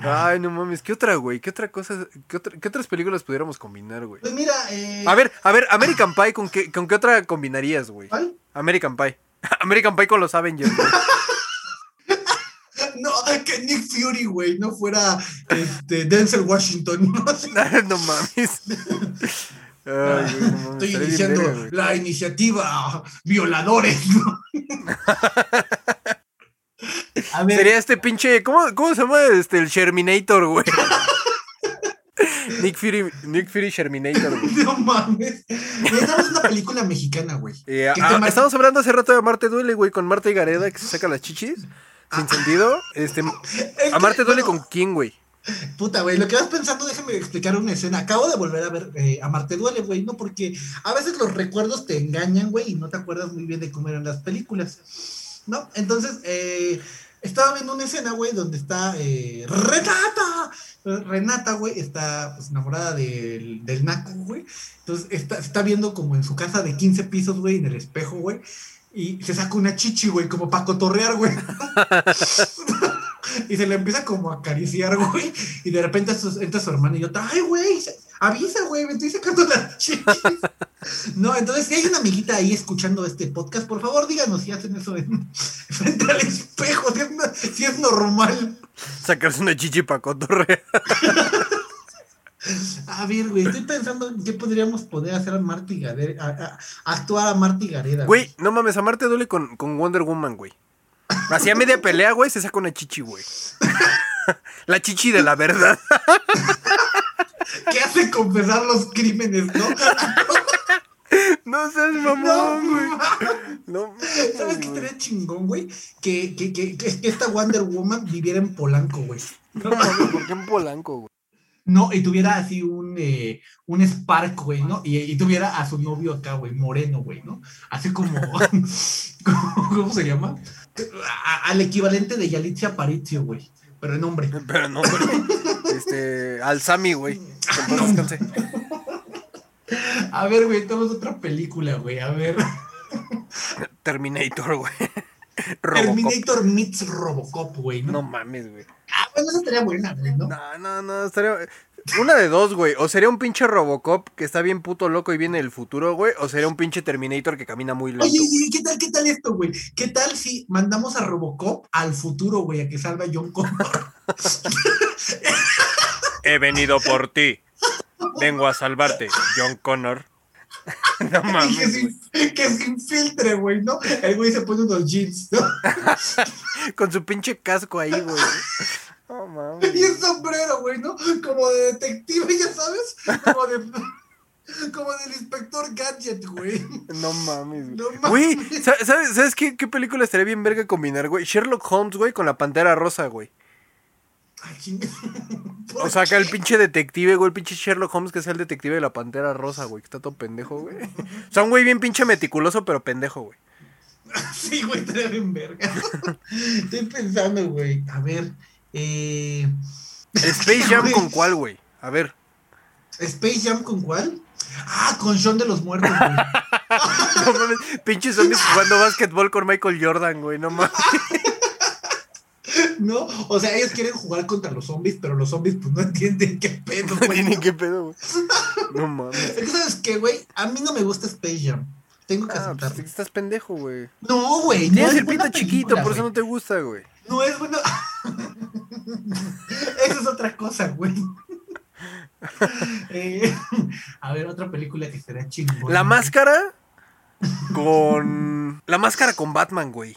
Ay, no mames. ¿Qué otra, güey? ¿Qué otra cosa? ¿Qué, otra- qué otras películas pudiéramos combinar, güey? Pues mira, eh. A ver, a ver, American Pie, ¿con qué, con qué otra combinarías, güey? ¿cuál? American Pie. American Pie con los Avengers, güey. No, que Nick Fury, güey, no fuera este, Denzel Washington. No mames. Ay, no Estoy bien iniciando la iniciativa Violadores, ¿no? A ver, Sería este pinche. ¿Cómo, cómo se llama este? El Sherminator, güey. Nick Fury, Nick Fury Sherminator, güey. no mames. Necesitamos una película mexicana, güey. Eh, ¿Qué ah, estamos hablando hace rato de Marte Duele, güey, con Marta y Gareda que se saca las chichis. Sin sentido. Este, Es a que, Marte Duele bueno, con quién, güey. Puta, güey, lo que vas pensando, déjame explicar una escena. Acabo de volver a ver eh, a Marte Duele, güey, ¿no? Porque a veces los recuerdos te engañan, güey, y no te acuerdas muy bien de cómo eran las películas, ¿no? Entonces, eh, estaba viendo una escena, güey, donde está eh, Renata. Renata, güey, está pues, enamorada del, del Naco, güey. Entonces, está, está viendo como en su casa de 15 pisos, güey, en el espejo, güey. Y se saca una chichi, güey, como para cotorrear, güey. y se le empieza como a acariciar, güey. Y de repente entra su hermano y yo, ay, güey, avisa, güey, me estoy sacando las chichis. no, entonces, si hay una amiguita ahí escuchando este podcast, por favor, díganos si hacen eso en- frente al espejo, si es, si es normal. Sacarse una chichi pa' cotorrear. A ver, güey, estoy pensando en qué podríamos poder hacer a Marty Gareda, a- a- actuar a Marty Gareda. Güey, no mames, a Marte Duele con, con Wonder Woman, güey. Hacía media pelea, güey, se saca una chichi, güey. La chichi de la verdad. ¿Qué hace confesar los crímenes, no? No seas mamón, güey. No, ¿Sabes qué güey. estaría chingón, güey? Que, que, que, que esta Wonder Woman viviera en Polanco, güey. No mames, ¿por qué en Polanco, güey? No, y tuviera así un, eh, un Spark, güey, ¿no? Y, y tuviera a su novio acá, güey, moreno, güey, ¿no? Así como, ¿cómo se llama? A- al equivalente de Yalitza Aparicio, güey, pero en hombre. Pero no, güey. Este, al Sammy, güey. En descanse. A ver, güey, tenemos otra película, güey, a ver. Terminator, güey. Terminator meets Robocop, güey, ¿no? No mames, güey. Ah, bueno, esa estaría buena, güey, ¿no? No, no, no, estaría... Una de dos, güey. O sería un pinche Robocop que está bien puto loco y viene del futuro, güey. O sería un pinche Terminator que camina muy lento. Oye. ¿y ¿qué tal, qué tal esto, güey? ¿Qué tal si mandamos a Robocop al futuro, güey, a que salva a John Connor? He venido por ti. Vengo a salvarte, John Connor. no que, mames. güey. se, que se infiltre, güey, ¿no? El güey se pone unos jeans, ¿no? Con su pinche casco ahí, güey. No mames. Y un sombrero, güey, ¿no? Como de detective, ya sabes. Como de. Como del inspector Gadget, güey. No mames, No güey. mames. Güey, ¿sabes, sabes- qué, qué película estaría bien verga combinar, güey? Sherlock Holmes, güey, con la Pantera Rosa, güey. Ay, O sea, acá el pinche detective, güey, el pinche Sherlock Holmes que sea el detective de la Pantera Rosa, güey, que está todo pendejo, güey. O sea, un güey bien pinche meticuloso, pero pendejo, güey. Sí, güey, estaría bien verga. Estoy pensando, güey. A ver. Eh, Space Jam Güey. con cuál, güey? A ver. ¿Space Jam con cuál? Ah, con Sean de los Muertos, güey. No mames, pinches zombies jugando básquetbol con Michael Jordan, güey, no mames. ¿No? O sea, ellos quieren jugar contra los zombies, pero los zombies pues no entienden qué pedo, No güey. tienen qué pedo, güey. No mames. Es que, ¿sabes qué, güey? A mí no me gusta Space Jam. Tengo que Ah, pues aceptarlo. estás pendejo, güey. No, güey. No Tienes es el pito chiquito, por eso no te gusta, güey. No es bueno. Eso es otra cosa, güey. Eh, a ver, otra película que será chingón. La máscara con. La máscara con Batman, güey.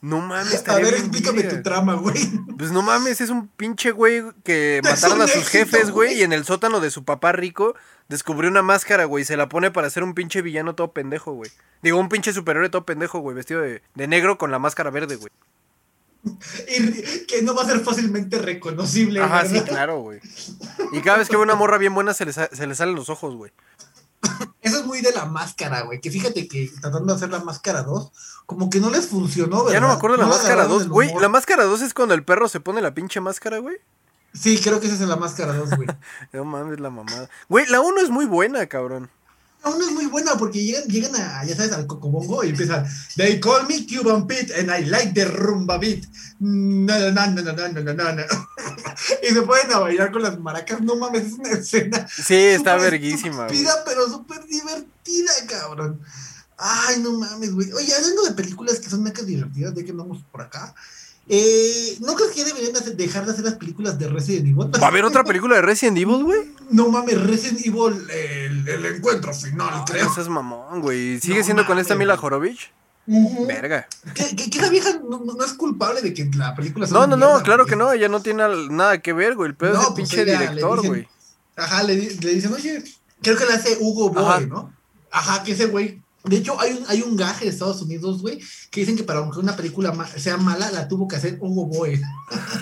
No mames, A ver, explícame tu trama, güey. Pues no mames, es un pinche güey que mataron a sus éxito, jefes, güey, y en el sótano de su papá rico descubrió una máscara, güey, y se la pone para ser un pinche villano todo pendejo, güey. Digo, un pinche superhéroe todo pendejo, güey, vestido de, de negro con la máscara verde, güey. Y que no va a ser fácilmente reconocible. Ajá, sí, claro, güey. Y cada vez que ve una morra bien buena se le, se le salen los ojos, güey. Eso es muy de la máscara, güey. Que fíjate que tratando de hacer la máscara 2, como que no les funcionó, ¿verdad? Ya no me acuerdo de la máscara 2, güey. La máscara 2 es cuando el perro se pone la pinche máscara, güey. Sí, creo que esa es la máscara 2, güey. no mames, la mamada. Güey, la 1 es muy buena, cabrón. La 1 es muy buena porque llegan, llegan a, ya sabes, al cocobongo y empiezan. They call me Cuban Pete and I like the rumba beat. No, no, no, no, no, no, no, no. y se pueden a bailar con las maracas. No mames, es una escena. Sí, está verguísima. Estúpida, pero súper divertida, cabrón. Ay, no mames, güey. Oye, hablando de películas que son mecas divertidas, de que andamos por acá. Eh, ¿No crees que ya deberían hacer- dejar de hacer las películas de Resident Evil? ¿Va a haber otra película de Resident Evil, güey? No mames, Resident Evil, el, el encuentro final, creo. No seas mamón, güey. ¿Sigue No siendo con esta Mila. Jorovich? Ujú. Verga. Que, que, que esa vieja no, no- no es culpable de que la película sea No, no, no, claro güey. que no. Ella no tiene nada que ver, güey. El pedo es No, el pues pinche ella director, güey. Ajá, le, le dicen, oye, creo que la hace Hugo Ajá. ¿no? Ajá, que ese güey. De hecho, hay un, hay un gaje de Estados Unidos, güey, que dicen que para que una película ma- sea mala, la tuvo que hacer Hugo.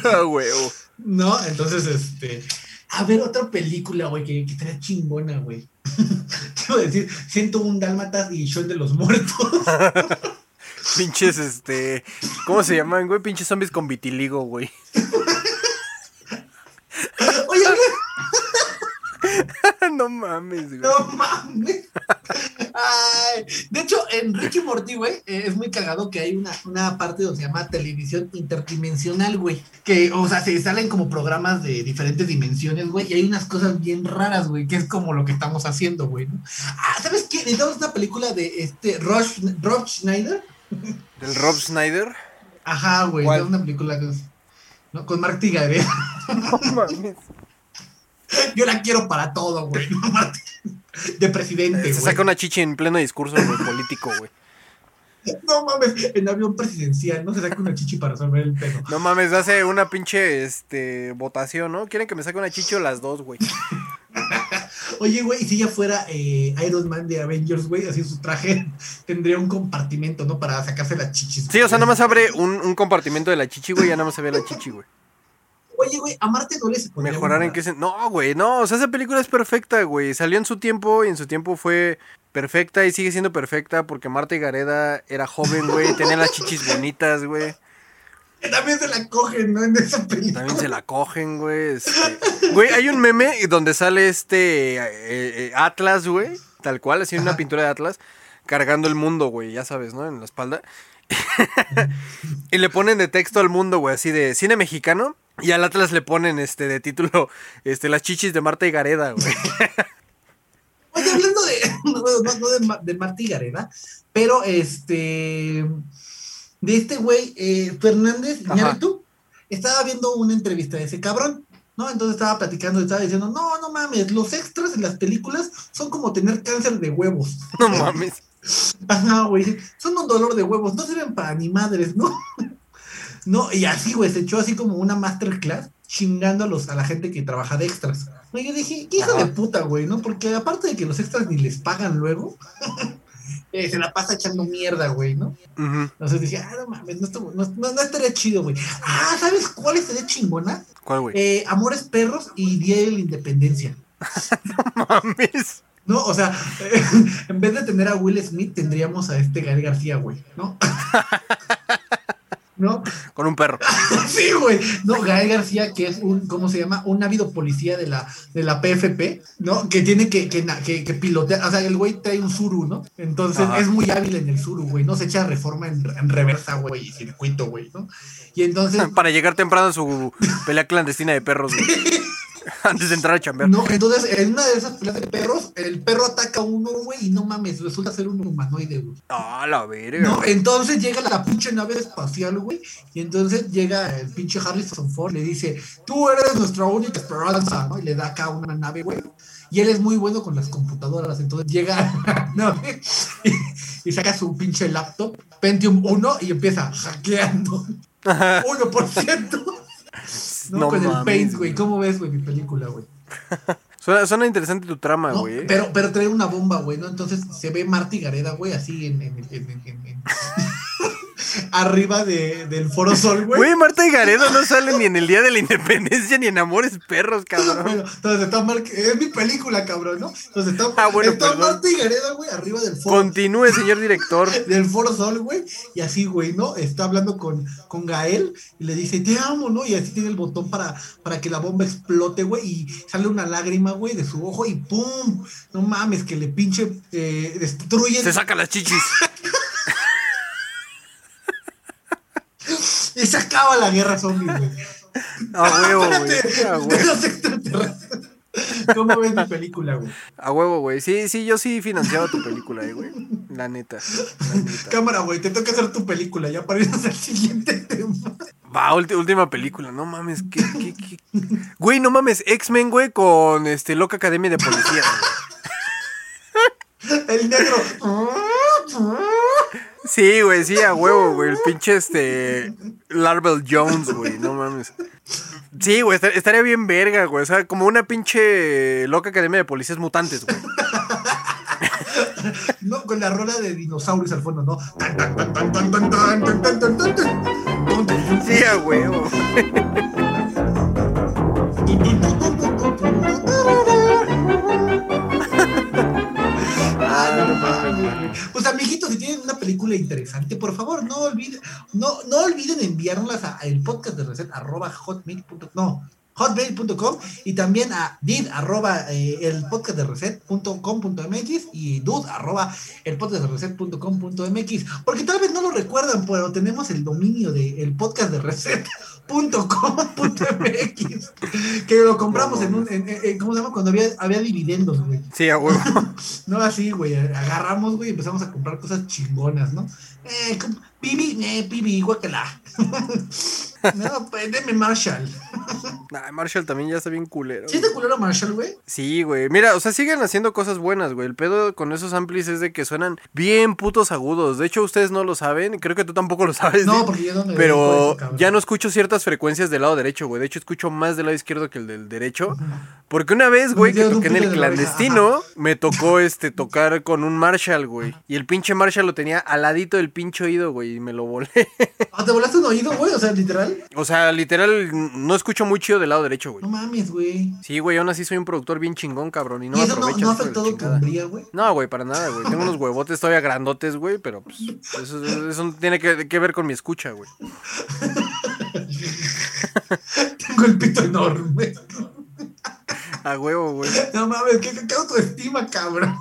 Ah, huevo. ¿No? Entonces, este. A ver, otra película, güey, que, que estaría chingona, güey. A decir, 101 Dálmatas y Show de los Muertos. Pinches, este. ¿Cómo se llaman, güey? Pinches zombies con vitiligo, güey. Oye, no mames, güey. No mames. Ay, de hecho, en Ricky Morty, güey, eh, es muy cagado que hay una, una parte donde se llama televisión interdimensional, güey. Que, o sea, se salen como programas de diferentes dimensiones, güey, y hay unas cosas bien raras, güey, que es como lo que estamos haciendo, güey, ¿no? Ah, ¿sabes qué? Necesitamos una película de este Rob, Rob Schneider. ¿Del Rob Snyder? Ajá, güey, es una película que es- ¿no? con Mark Tigaré. No mames. Yo la quiero para todo, güey. De presidente, Se güey. saca una chichi en pleno discurso güey, político, güey. No mames, en avión presidencial, no se saca una chichi para resolver el pedo. No mames, hace una pinche este, votación, ¿no? Quieren que me saque una chichi o las dos, güey. Oye, güey, y si ella fuera eh, Iron Man de Avengers, güey, así su traje tendría un compartimento, ¿no? Para sacarse las chichis. Sí, o sea, nada más abre un, un compartimento de la chichi, güey, ya nada más se ve la chichi, güey. Oye, güey, a Marte no le se Mejorar en qué se... No, güey, no, o sea, esa película es perfecta, güey. Salió en su tiempo y en su tiempo fue perfecta y sigue siendo perfecta porque Marta y Gareda era joven, güey, tenía las chichis bonitas, güey. También se la cogen, ¿no? En esa película. También se la cogen, güey. este. Güey, hay un meme donde sale este eh, eh, Atlas, güey. Tal cual, así una pintura de Atlas. Cargando el mundo, güey, ya sabes, ¿no? En la espalda. y le ponen de texto al mundo, güey, así de cine mexicano. Y al Atlas le ponen este de título este las chichis de Marta y Gareda, güey. Oye, hablando de, no, no, no de, Ma- de Martí Gareda, pero este, de este güey, eh, Fernández. Iñárritu, estaba viendo una entrevista de ese cabrón, ¿no? Entonces estaba platicando, estaba diciendo, no, no mames, los extras en las películas son como tener cáncer de huevos. No mames. Ajá, güey, son un dolor de huevos, no sirven para ni madres, ¿no? No, y así, güey, se echó así como una masterclass chingando a, la gente que trabaja de extras. Y yo dije, qué hijo de puta, güey, ¿no? Porque aparte de que los extras ni les pagan luego, eh, se la pasa echando mierda, güey, ¿no? Entonces dije, ah, no mames, no, no, no- no estaría chido, güey. Ah, ¿sabes cuál estaría chingona? ¿Cuál, güey? Eh, Amores Perros y Día de la Independencia. mames. No, o sea, en vez de tener a Will Smith, tendríamos a este Gael García, güey, ¿no? ¿No? Con un perro. Sí, güey. No, Gael García, que es un, ¿cómo se llama? Un ávido policía de la, de la PFP, ¿no? Que tiene que, que, que, que pilotear, o sea, el güey trae un Suru, ¿no? Entonces Ajá. es muy hábil en el Suru, güey, ¿no? Se echa reforma en, en reversa, güey, y circuito, güey, ¿no? Y entonces... Para llegar temprano a su pelea clandestina de perros, güey. Antes de entrar a chambear. No, entonces en una de esas peleas de perros, el perro ataca a uno, güey, y no mames, resulta ser un humanoide, güey. Ah, la verga. No, entonces llega la pinche nave espacial, güey, y entonces llega el pinche Harrison Ford, le dice, tú eres nuestra única esperanza, ¿no? Y le da acá una nave, güey. Y él es muy bueno con las computadoras, entonces llega a la nave y, y saca su pinche laptop, Pentium 1, y empieza hackeando. 1%. No, No con el mames, Paint, güey. güey. ¿Cómo ves, güey, mi película, güey? Suena, suena interesante tu trama, No, güey. pero, pero trae una bomba, güey, ¿no? Entonces se ve Marty Gareda, güey, así en, en- en- en- en- en- arriba de, del Foro Sol, güey. Güey, Marta y Gareda no salen ni en el Día de la Independencia ni en Amores Perros, cabrón. Bueno, entonces está Mar- es mi película, cabrón, ¿no? Entonces está, Ah, bueno, está perdón. Marty Gareda, güey, arriba del Foro, Continúe, señor director. del Foro Sol, güey, y así, güey, ¿no? Está hablando con, con Gael y le dice, te amo, ¿no? Y así tiene el botón para, para que la bomba explote, güey, y sale una lágrima, güey, de su ojo y ¡pum! No mames, que le pinche eh, destruye Se saca las chichis. se acaba la guerra zombie, güey. A huevo, güey. A huevo. ¿Cómo ves mi película, güey? A huevo, güey. Sí, sí, yo sí financiaba tu película, eh, güey. La neta. La neta. Cámara, güey, te toca hacer tu película ya para irnos al siguiente tema. Va, última película. No mames, ¿qué, qué, qué? Güey, no mames, X-Men, güey, con este Loca Academia de Policía. güey. El negro. Sí, güey, sí, a huevo, güey. El pinche este. Larvel Jones, güey, no mames. Sí, güey, estaría bien verga, güey. O sea, como una pinche loca academia de policías mutantes, güey. No, con la rola de dinosaurios al fondo, ¿no? Sí, a huevo. Ah, no, no, no. Pues amiguitos, si tienen una película interesante, por favor, no olviden, no, no olviden enviárnoslas a el podcast de recet arroba hotmail.com, no, hotmail.com y también a did arroba eh, el podcast de reset.com.mx y dud arroba el podcast de reset.com.mx porque tal vez no lo recuerdan, pero tenemos el dominio de el podcast de reset.com.mx que lo compramos en un, en- en- ¿cómo se llama? Cuando había, había dividendos, güey. Sí, a huevo. No así, güey. Agarramos, güey, y empezamos a comprar cosas chingonas, ¿no? Eh, pibi, eh, pibi, guácala. no, pues deme Marshall. Nah, Marshall también ya está bien culero. ¿Sí es de culero Marshall, güey? Sí, güey. Mira, o sea, siguen haciendo cosas buenas, güey. El pedo con esos amplis es de que suenan bien putos agudos. De hecho, ustedes no lo saben. Creo que tú tampoco lo sabes. No, porque yo no me Pero eso, ya no escucho ciertas frecuencias del lado derecho, güey. De hecho, escucho más del lado izquierdo que el del derecho. Porque una vez, güey, que toqué en el clandestino, me tocó este tocar con un Marshall, güey. Y el pinche Marshall lo tenía al ladito del pinche oído, güey. Y me lo volé. Ah, ¿Te volaste un oído, güey? O sea, literal. O sea, literal, no escucho muy chido del lado derecho, güey. No mames, güey. Sí, güey, aún así soy un productor bien chingón, cabrón. Y no ¿Y eso no, no ha afectado tu hombría, güey? No, güey, para nada, güey. Tengo unos huevotes todavía grandotes, güey, pero pues, eso, eso no tiene que, que ver con mi escucha, güey. Tengo el pito enorme. A huevo, güey. No mames, qué, qué autoestima, cabrón.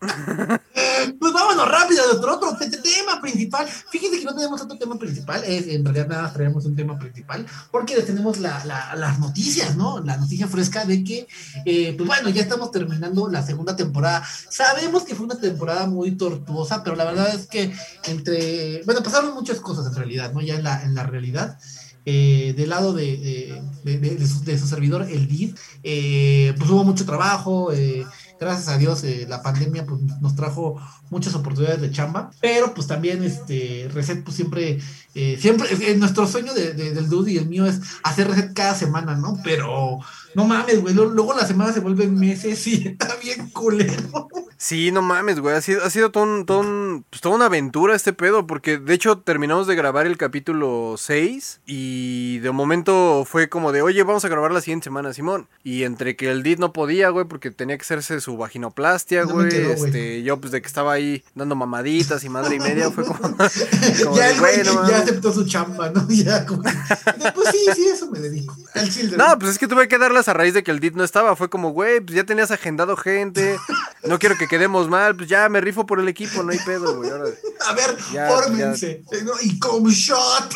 pues vámonos rápido a nuestro otro te- te- tema principal. Fíjense que no tenemos otro tema principal, es, en realidad nada traemos un tema principal, porque tenemos la- la- las noticias, ¿no? La noticia fresca de que, eh, pues bueno, ya estamos terminando la segunda temporada. Sabemos que fue una temporada muy tortuosa, pero la verdad es que entre, bueno, pasaron muchas cosas en realidad, ¿no? Ya en la, en la realidad. Eh, del lado de, de su servidor, el DID, eh, pues hubo mucho trabajo, eh, gracias a Dios eh, la pandemia pues, nos trajo muchas oportunidades de chamba, pero pues también este Reset pues siempre, eh, siempre, eh, nuestro sueño de- de- del Dude y el mío es hacer Reset cada semana, ¿no? Pero no mames, güey, luego las semanas se vuelven meses y está bien culero. Sí, no mames, güey. Ha sido, ha sido todo un, todo un- pues, toda una aventura este pedo. Porque de hecho terminamos de grabar el capítulo 6. Y de momento fue como de, oye, vamos a grabar la siguiente semana, Simón. Y entre que el Did no podía, güey, porque tenía que hacerse su vaginoplastia, güey. este, yo, pues de que estaba ahí dando mamaditas y madre y media, fue como. como ya de, güey "Güey, no ya mames". aceptó su chamba, ¿no? Ya como, pues sí, sí, eso me dedico. Al. No, pues es que tuve que darlas a raíz de que el DIT no estaba. Fue como, güey, pues ya tenías agendado gente. No quiero que quedemos mal. Pues ya me rifo por el equipo, no hay pedo, güey. ahora- A ver, Ya, fórmense. Y como shot.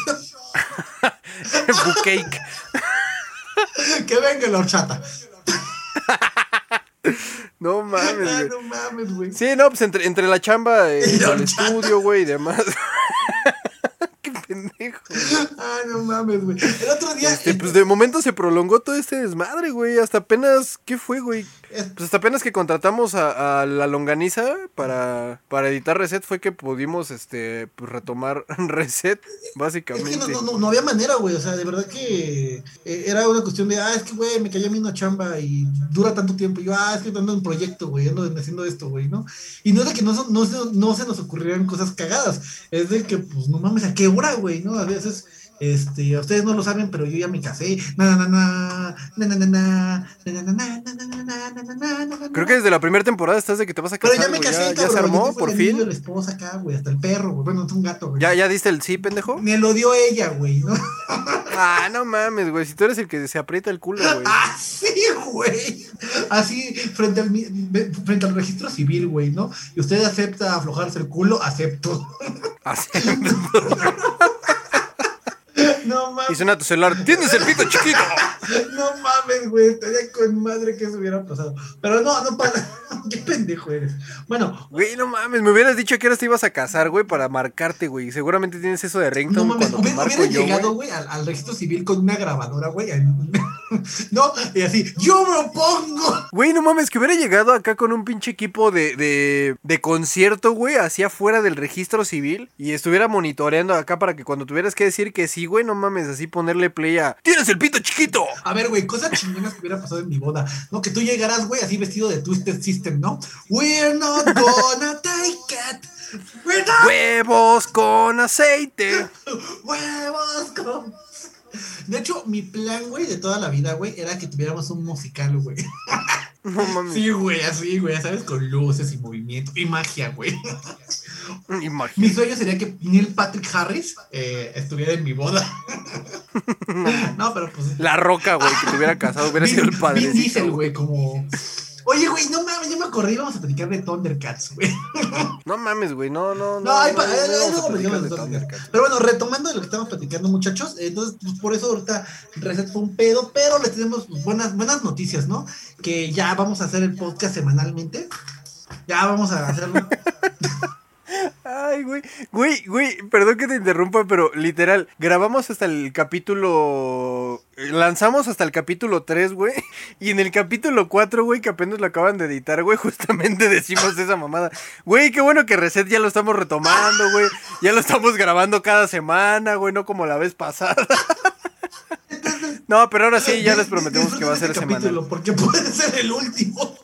Bucake. que venga la horchata. No mames, Ah, no mames, güey. Sí, no, pues entre, entre la chamba, eh, Y el estudio, güey, y demás. Qué pendejo. Ah, no mames, güey. El otro día. Este, pues de momento se prolongó todo este desmadre, güey. Hasta apenas, ¿qué fue, güey? Pues hasta apenas que contratamos a, a la longaniza para, para editar Reset fue que pudimos, este, pues retomar Reset, Es básicamente. que no, no, no, no había manera, güey. O sea, de verdad que eh, era una cuestión de, ah, es que, güey, me cayó a mí una chamba y dura tanto tiempo. Y yo, ah, es que ando en proyecto, güey, ando haciendo esto, güey, ¿no? Y no es de que no, no, no se nos ocurrieran cosas cagadas. Es de que, pues, no mames, ¿a qué hora, güey? ¿No? A veces, este, ustedes no lo saben, pero yo ya me casé. Creo que desde la primera temporada estás de que te vas a casar. Pero ya me casé, ya, ya, se armó, por fin. La esposa acá, güey, hasta el perro, güey. Bueno, es un gato, güey. ¿Ya, ¿Ya diste el sí, pendejo? Me lo dio ella, güey, ¿no? ah, no mames, güey. Si tú eres el que se aprieta el culo, güey. Así, güey. Así, frente al, frente al registro civil, güey, ¿no? Y usted acepta aflojarse el culo, acepto. acepto. No Y mames, suena tu celular. ¿Tienes el pito chiquito? no mames, güey. Estaría con madre que eso hubiera pasado. Pero no, no pasa. Qué pendejo eres. Bueno, Güey, no mames. Me hubieras dicho que ahora te ibas a casar, güey, para marcarte, güey. Seguramente tienes eso de no ringtone mames, cuando te hubiera, hubiera yo, llegado, güey. güey, al, al registro civil con una grabadora, güey. No, y así, yo me opongo. Güey, no mames, que hubiera llegado acá con un pinche equipo de, de, de concierto, güey, hacia afuera del registro civil y estuviera monitoreando acá para que cuando tuvieras que decir que sí, güey, no mames, así ponerle play a ¡Tienes el pito chiquito! A ver, güey, cosas chingonas que hubiera pasado en mi boda. No, que tú llegaras, güey, así vestido de Twisted System, ¿no? We're not gonna take it. We're not ¡Huevos con aceite! huevos con... De hecho, mi plan, güey, de toda la vida, güey, era que tuviéramos un musical, güey. No Sí, güey, así, güey, ¿sabes? Con luces y movimiento y magia, güey. Mi imagínate. sueño sería que Neil Patrick Harris eh, estuviera en mi boda. No, pero pues... La roca, güey, que te hubiera casado, hubiera sido el Vin padre. Diesel, güey, como... Oye, güey, no mames, yo me acordé, íbamos a platicar de Thundercats, güey. No mames, güey, no, no, no. No, hay no, de Thundercats. Pero bueno, retomando de lo que estamos platicando, muchachos, entonces, pues por eso ahorita Reset fue un pedo, pero les tenemos buenas, buenas noticias, ¿no? Que ya vamos a hacer el podcast semanalmente. Ya vamos a hacerlo. Ay, güey, güey, güey, perdón que te interrumpa, pero literal, grabamos hasta el capítulo, lanzamos hasta el capítulo 3, güey, y en el capítulo 4, güey, que apenas lo acaban de editar, güey, justamente decimos esa mamada. Güey, qué bueno que Reset ya lo estamos retomando, güey, ya lo estamos grabando cada semana, güey, no como la vez pasada. No, pero ahora sí, ya les prometemos que va a ser semanal. capítulo, Porque puede ser el último.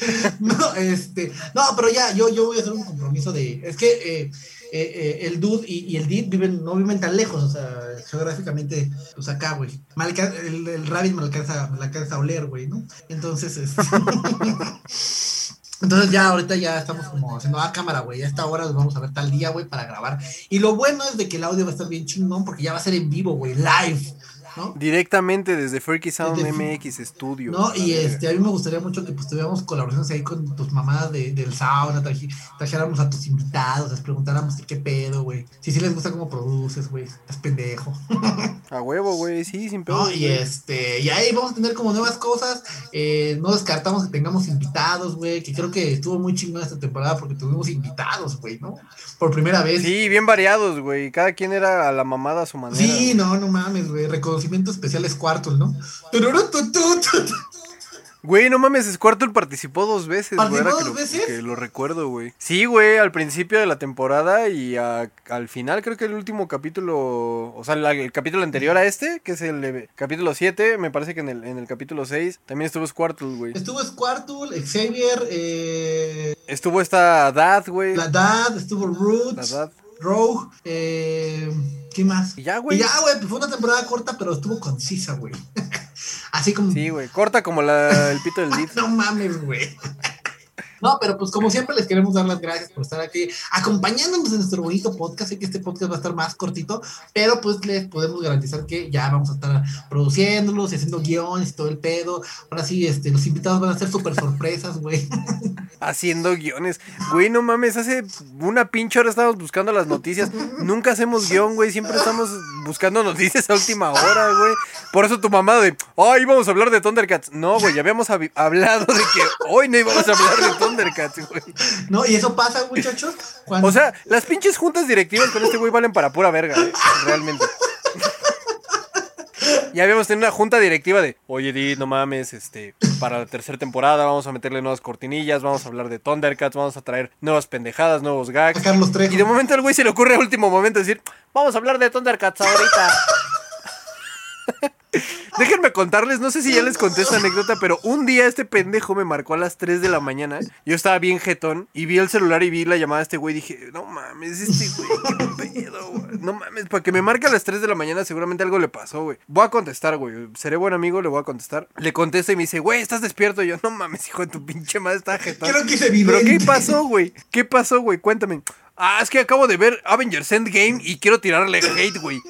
no, este. No, pero ya, yo, yo voy a hacer un compromiso de. Es que eh, eh, eh, el Dude y, el Did viven, no viven tan lejos, o sea, geográficamente, pues acá, güey. El, el Rabbit me alcanza, me alcanza a oler, güey, ¿no? Entonces, Entonces ya ahorita ya estamos como haciendo a cámara, güey. A esta hora nos vamos a ver tal día, güey, para grabar. Y lo bueno es de que el audio va a estar bien chingón porque ya va a ser en vivo, güey, live. ¿No? Directamente desde Freaky Sound Desde- MX Studio. No, y este, a mí me gustaría mucho que pues tuviéramos colaboraciones ahí con tus mamadas de, del sauna, traji- trajéramos a tus invitados, les preguntáramos qué pedo, güey. Si sí les gusta cómo produces, güey, estás pendejo. A huevo, güey, sí, sin pedo. ¿no? Y este, y ahí vamos a tener como nuevas cosas. eh, no descartamos que tengamos invitados, güey, que creo que estuvo muy chingón esta temporada porque tuvimos invitados, güey, ¿no? Por primera vez. Sí, bien variados, güey. Cada quien era a la mamada a su manera. Sí, no, no mames, güey. Reconocimiento especial es Cuartul, ¿no? Güey, no mames, Squirtle participó dos veces. ¿Participó ahora que dos lo- veces? Que lo recuerdo, güey. Sí, güey, al principio de la temporada y a- al final, creo que el último capítulo, o sea, la- el capítulo anterior a este, que es el eh, capítulo 7, me parece que en el, en el capítulo 6 también estuvo Squirtle, güey. Estuvo Squartul, Xavier, eh, Estuvo esta Dad, güey. la Dad, estuvo La Roots, Dad. Rogue, eh, ¿qué más? Y ya, Y güey. ya, güey, pues fue una temporada corta, pero estuvo concisa, güey. Así como. Sí, güey. Corta como la, el pito del Did. No mames, güey. No, pero pues como siempre les queremos dar las gracias por estar aquí acompañándonos en nuestro bonito podcast. Sé que este podcast va a estar más cortito, pero pues les podemos garantizar que ya vamos a estar produciéndolos y haciendo guiones y todo el pedo. Ahora sí, este, los invitados van a ser súper sorpresas, güey. Haciendo guiones. Güey, no mames, hace una pinche hora estábamos buscando las noticias. Nunca hacemos guion, güey. Siempre estamos buscando noticias a última hora, güey. Por eso tu mamá de, ay, íbamos a hablar de Thundercats. No, güey, ya habíamos hablado de que hoy no íbamos a hablar de Thundercats, güey. ¿No? Y eso pasa, muchachos. Cuando... O sea, las pinches juntas directivas con este güey valen para pura verga, güey. Realmente. Ya habíamos tenido una junta directiva de, oye, Di, no mames, este, para la tercera temporada vamos a meterle nuevas cortinillas, vamos a hablar de Thundercats, vamos a traer nuevas pendejadas, nuevos gags. a Carlos Trejo. Y de momento al güey se le ocurre a último momento decir, vamos a hablar de Thundercats ahorita. Déjenme contarles, no sé si ya les conté esta anécdota, pero un día este pendejo me marcó a las 3 de la mañana. Yo estaba bien jetón y vi el celular y vi la llamada de este güey. y Dije, no mames, este güey, qué pedo, güey. No mames, para que me marque a las 3 de la mañana seguramente algo le pasó, güey. Voy a contestar, güey. Seré buen amigo, le voy a contestar. Le contesta y me dice, güey, ¿estás despierto? Y yo, no mames, hijo de tu pinche madre, está jetón. Creo que es ¿Pero qué pasó, güey? ¿Qué pasó, güey? Cuéntame. Ah, es que acabo de ver Avengers Endgame y quiero tirarle hate, güey.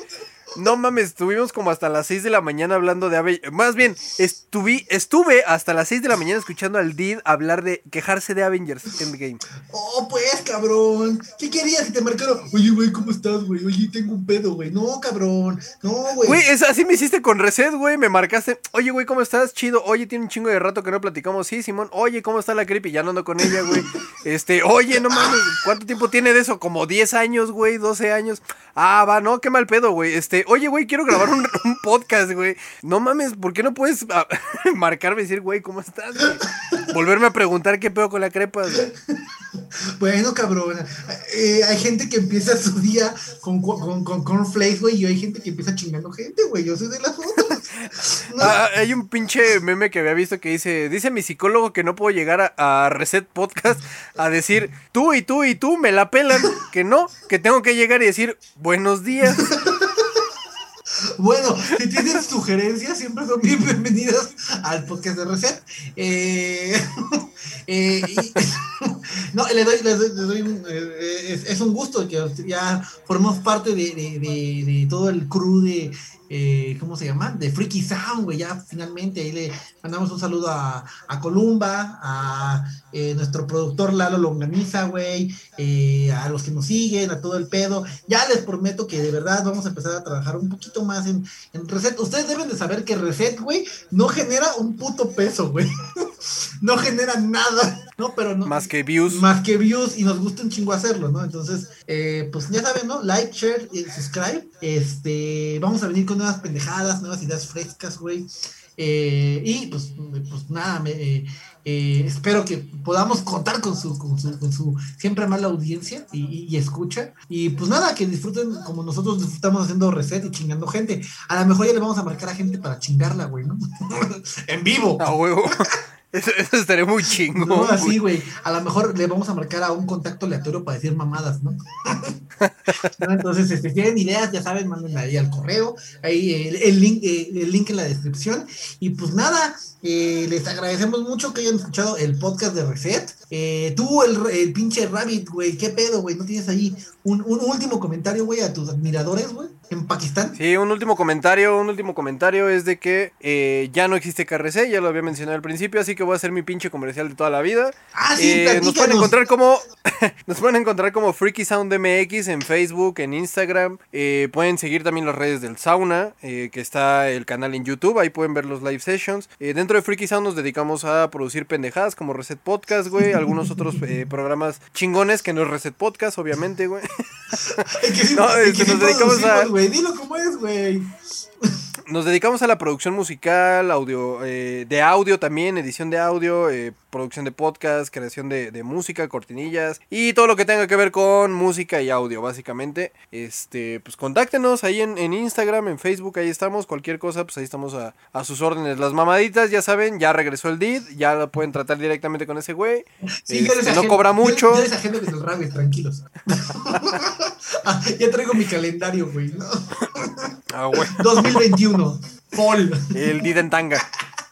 No mames, estuvimos como hasta las 6 de la mañana hablando de Avengers. Más bien, estuve, estuve hasta las 6 de la mañana escuchando al Did hablar de quejarse de Avengers Endgame. Oh, pues, cabrón. ¿Qué querías que te marcaron? Oye, güey, ¿cómo estás, güey? Oye, tengo un pedo, güey. No, cabrón. No, güey. Güey, así me hiciste con Reset, güey. Me marcaste. Oye, güey, ¿cómo estás? Chido. Oye, tiene un chingo de rato que no platicamos. Sí, Simón. Oye, ¿cómo está la creepy? Ya no ando con ella, güey. Este, oye, no mames. ¿Cuánto tiempo tiene de eso? Como 10 años, güey. 12 años. Ah, va, no, qué mal pedo, güey. Este, oye, güey, quiero grabar un, un podcast, güey. No mames, ¿por qué no puedes ah, marcarme y decir, güey, ¿cómo estás, güey? Volverme a preguntar qué pedo con la crepa, güey. Bueno, cabrón. eh, hay gente que empieza su día con, cu- con, con cornflakes, güey, y hay gente que empieza chingando gente, güey. Yo soy de las otras. No, Ah, hay un pinche meme que había visto que dice, dice mi psicólogo que no puedo llegar a, a Reset Podcast a decir, tú y tú y tú me la pelan, que no, que tengo que llegar y decir, buenos días. Bueno, si tienen sugerencias, siempre son bienvenidas al podcast de Reset. Eh, eh, no, le doy, le doy- le doy un- eh, es, un gusto que ya formamos parte de, de- todo el crew de, ¿cómo se llama? De Freaky Sound, güey, ya finalmente ahí le mandamos un saludo a, a Columba, a nuestro productor Lalo Longaniza, güey, a los que nos siguen, a todo el pedo. Ya les prometo que de verdad vamos a empezar a trabajar un poquito más en, en Reset. Ustedes deben de saber que Reset, güey, no genera un puto peso, güey. no genera nada, ¿no? Pero no. Más que views. Más que views y nos gusta un chingo hacerlo, ¿no? Entonces, eh, pues ya saben, ¿no? Like, share y subscribe. Este, vamos a venir con nuevas pendejadas, nuevas ideas frescas, güey. Eh, y pues, pues nada, me, eh, eh, espero que podamos contar con su, con su, con su siempre mala audiencia y, y- y escucha. Y pues nada, que disfruten como nosotros disfrutamos haciendo reset y chingando gente. A lo mejor ya le vamos a marcar a gente para chingarla, güey, ¿no? en vivo. A huevo. Eso, eso estaría muy chingón. No, así, güey. A lo mejor le vamos a marcar a un contacto aleatorio para decir mamadas, ¿no? ¿No? Entonces, este, si tienen ideas, ya saben, manden ahí al correo, ahí el, el link, eh, el link en la descripción. Y pues nada, eh, les agradecemos mucho que hayan escuchado el podcast de Reset. Eh, tú, el, el pinche Rabbit, güey, ¿qué pedo, güey? ¿No tienes ahí un, un último comentario, güey, a tus admiradores, güey? En Pakistán. Sí, un último comentario, un último comentario es de que eh, ya no existe KRC, ya lo había mencionado al principio, así que voy a hacer mi pinche comercial de toda la vida. Ah, sí, Eh, nos pueden encontrar como nos pueden encontrar como Freaky Sound MX en Facebook, en Instagram. Eh, pueden seguir también las redes del Sauna, eh, que está el canal en YouTube, ahí pueden ver los live sessions. Dentro de Freaky Sound nos dedicamos a producir pendejadas como Reset Podcast, güey, algunos otros programas chingones que no es Reset Podcast, obviamente, güey. Que No, es este, que nos dedicamos a- güey. Dilo cómo es, güey. Nos dedicamos a la producción musical, audio, eh, de audio también, edición de audio, eh, producción de podcast, creación de, de música, cortinillas y todo lo que tenga que ver con música y audio, básicamente. Este, pues contáctenos ahí en, en Instagram, en Facebook, ahí estamos. Cualquier cosa, pues ahí estamos a, a sus órdenes. Las mamaditas, ya saben, ya regresó el DID, ya lo pueden tratar directamente con ese güey. Sí, yo Este, no cobra yo- mucho. Yo el Rabbit, tranquilos. Ya traigo mi calendario, güey. ¿no? Ah, güey. 2021. Fall. El DID en tanga.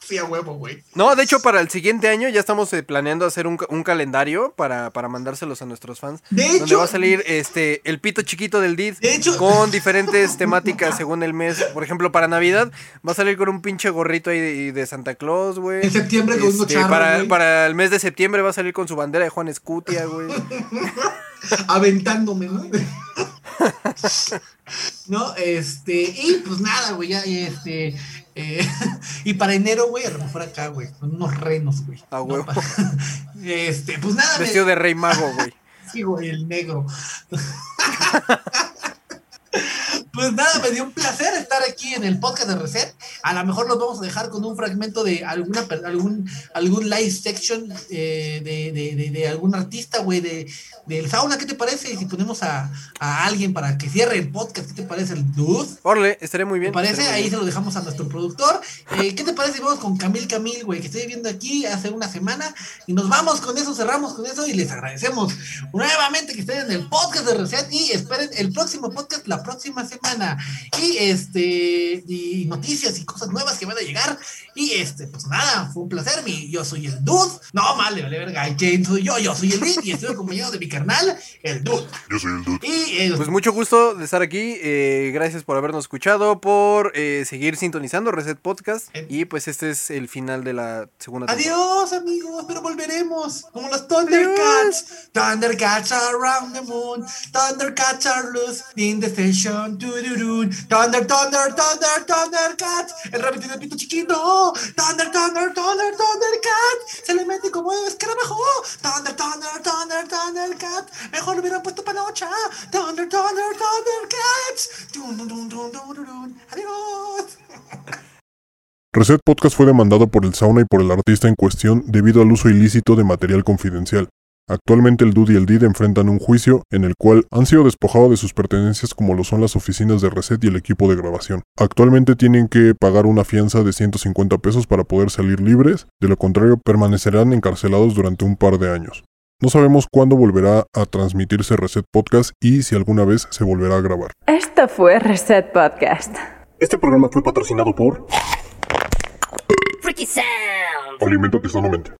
Sí, a huevo, güey. No, de hecho, para el siguiente año ya estamos eh, planeando hacer un, un calendario para, para mandárselos a nuestros fans. De donde hecho- va a salir este el pito chiquito del DID De hecho- con diferentes temáticas según el mes. Por ejemplo, para Navidad va a salir con un pinche gorrito ahí de, de Santa Claus, güey. En septiembre con Este, para, para el mes de septiembre va a salir con su bandera de Juan Escutia, güey. Aventándome, ¿no? No, este, y pues nada, güey, ya, este, eh, y para enero, güey, a lo mejor acá, güey, con unos renos, güey. A ¿no? huevo. Pa- Este, pues nada, me- Vestido de rey mago, güey. Sí, güey, el negro. Pues nada, me dio un placer estar aquí en el podcast de Reset. A lo mejor los vamos a dejar con un fragmento de alguna algún algún live section eh, de, de, de, de algún artista, güey, de del sauna. ¿Qué te parece si ponemos a, a alguien para que cierre el podcast? ¿Qué te parece el dude? Orle, estaría muy ¿Te bien. parece? estaría muy Ahí bien. se lo dejamos a nuestro productor. Eh, ¿Qué te parece si vamos con Camil Camil, güey? Que estoy viendo aquí hace una semana. Y nos vamos con eso, cerramos con eso y les agradecemos nuevamente que estén en el podcast de Reset y esperen el próximo podcast la próxima semana. Y este, y noticias y cosas nuevas que van a llegar. Y este, pues nada, fue un placer. Mi, yo soy el Dude. No, vale, vale, verga. ¿Y quién soy yo? Yo soy el Dude y estoy acompañado de mi carnal, el Dude. Yo soy el dude. Y eh, Pues mucho gusto de estar aquí. eh, gracias por habernos escuchado, por eh, seguir sintonizando Reset Podcast. Y pues este es el final de la segunda temporada. Adiós, amigos, pero volveremos. Como los Thundercats. Thundercats are around the moon. Thundercats are loose in the station. Tururún. Thunder, thunder, thunder, Thundercats. El rabbit tiene el pito chiquito. Thunder, thunder, thunder, Thundercats. Se le mete como escarabajo. Thunder, thunder, thunder, Thundercats. Mejor lo hubieran puesto panocha. Thunder, thunder, Thundercats. Dun, dun, dun, dun. Adiós. Reset Podcast fue demandado por el Sauna y por el artista en cuestión debido al uso ilícito de material confidencial. Actualmente el Dude y el Did enfrentan un juicio en el cual han sido despojados de sus pertenencias como lo son las oficinas de Reset y el equipo de grabación. Actualmente tienen que pagar una fianza de 150 pesos para poder salir libres, de lo contrario permanecerán encarcelados durante un par de años. No sabemos cuándo volverá a transmitirse Reset Podcast y si alguna vez se volverá a grabar. Esto fue Reset Podcast. Este programa fue patrocinado por Freaky Sound. Alimentate sanamente.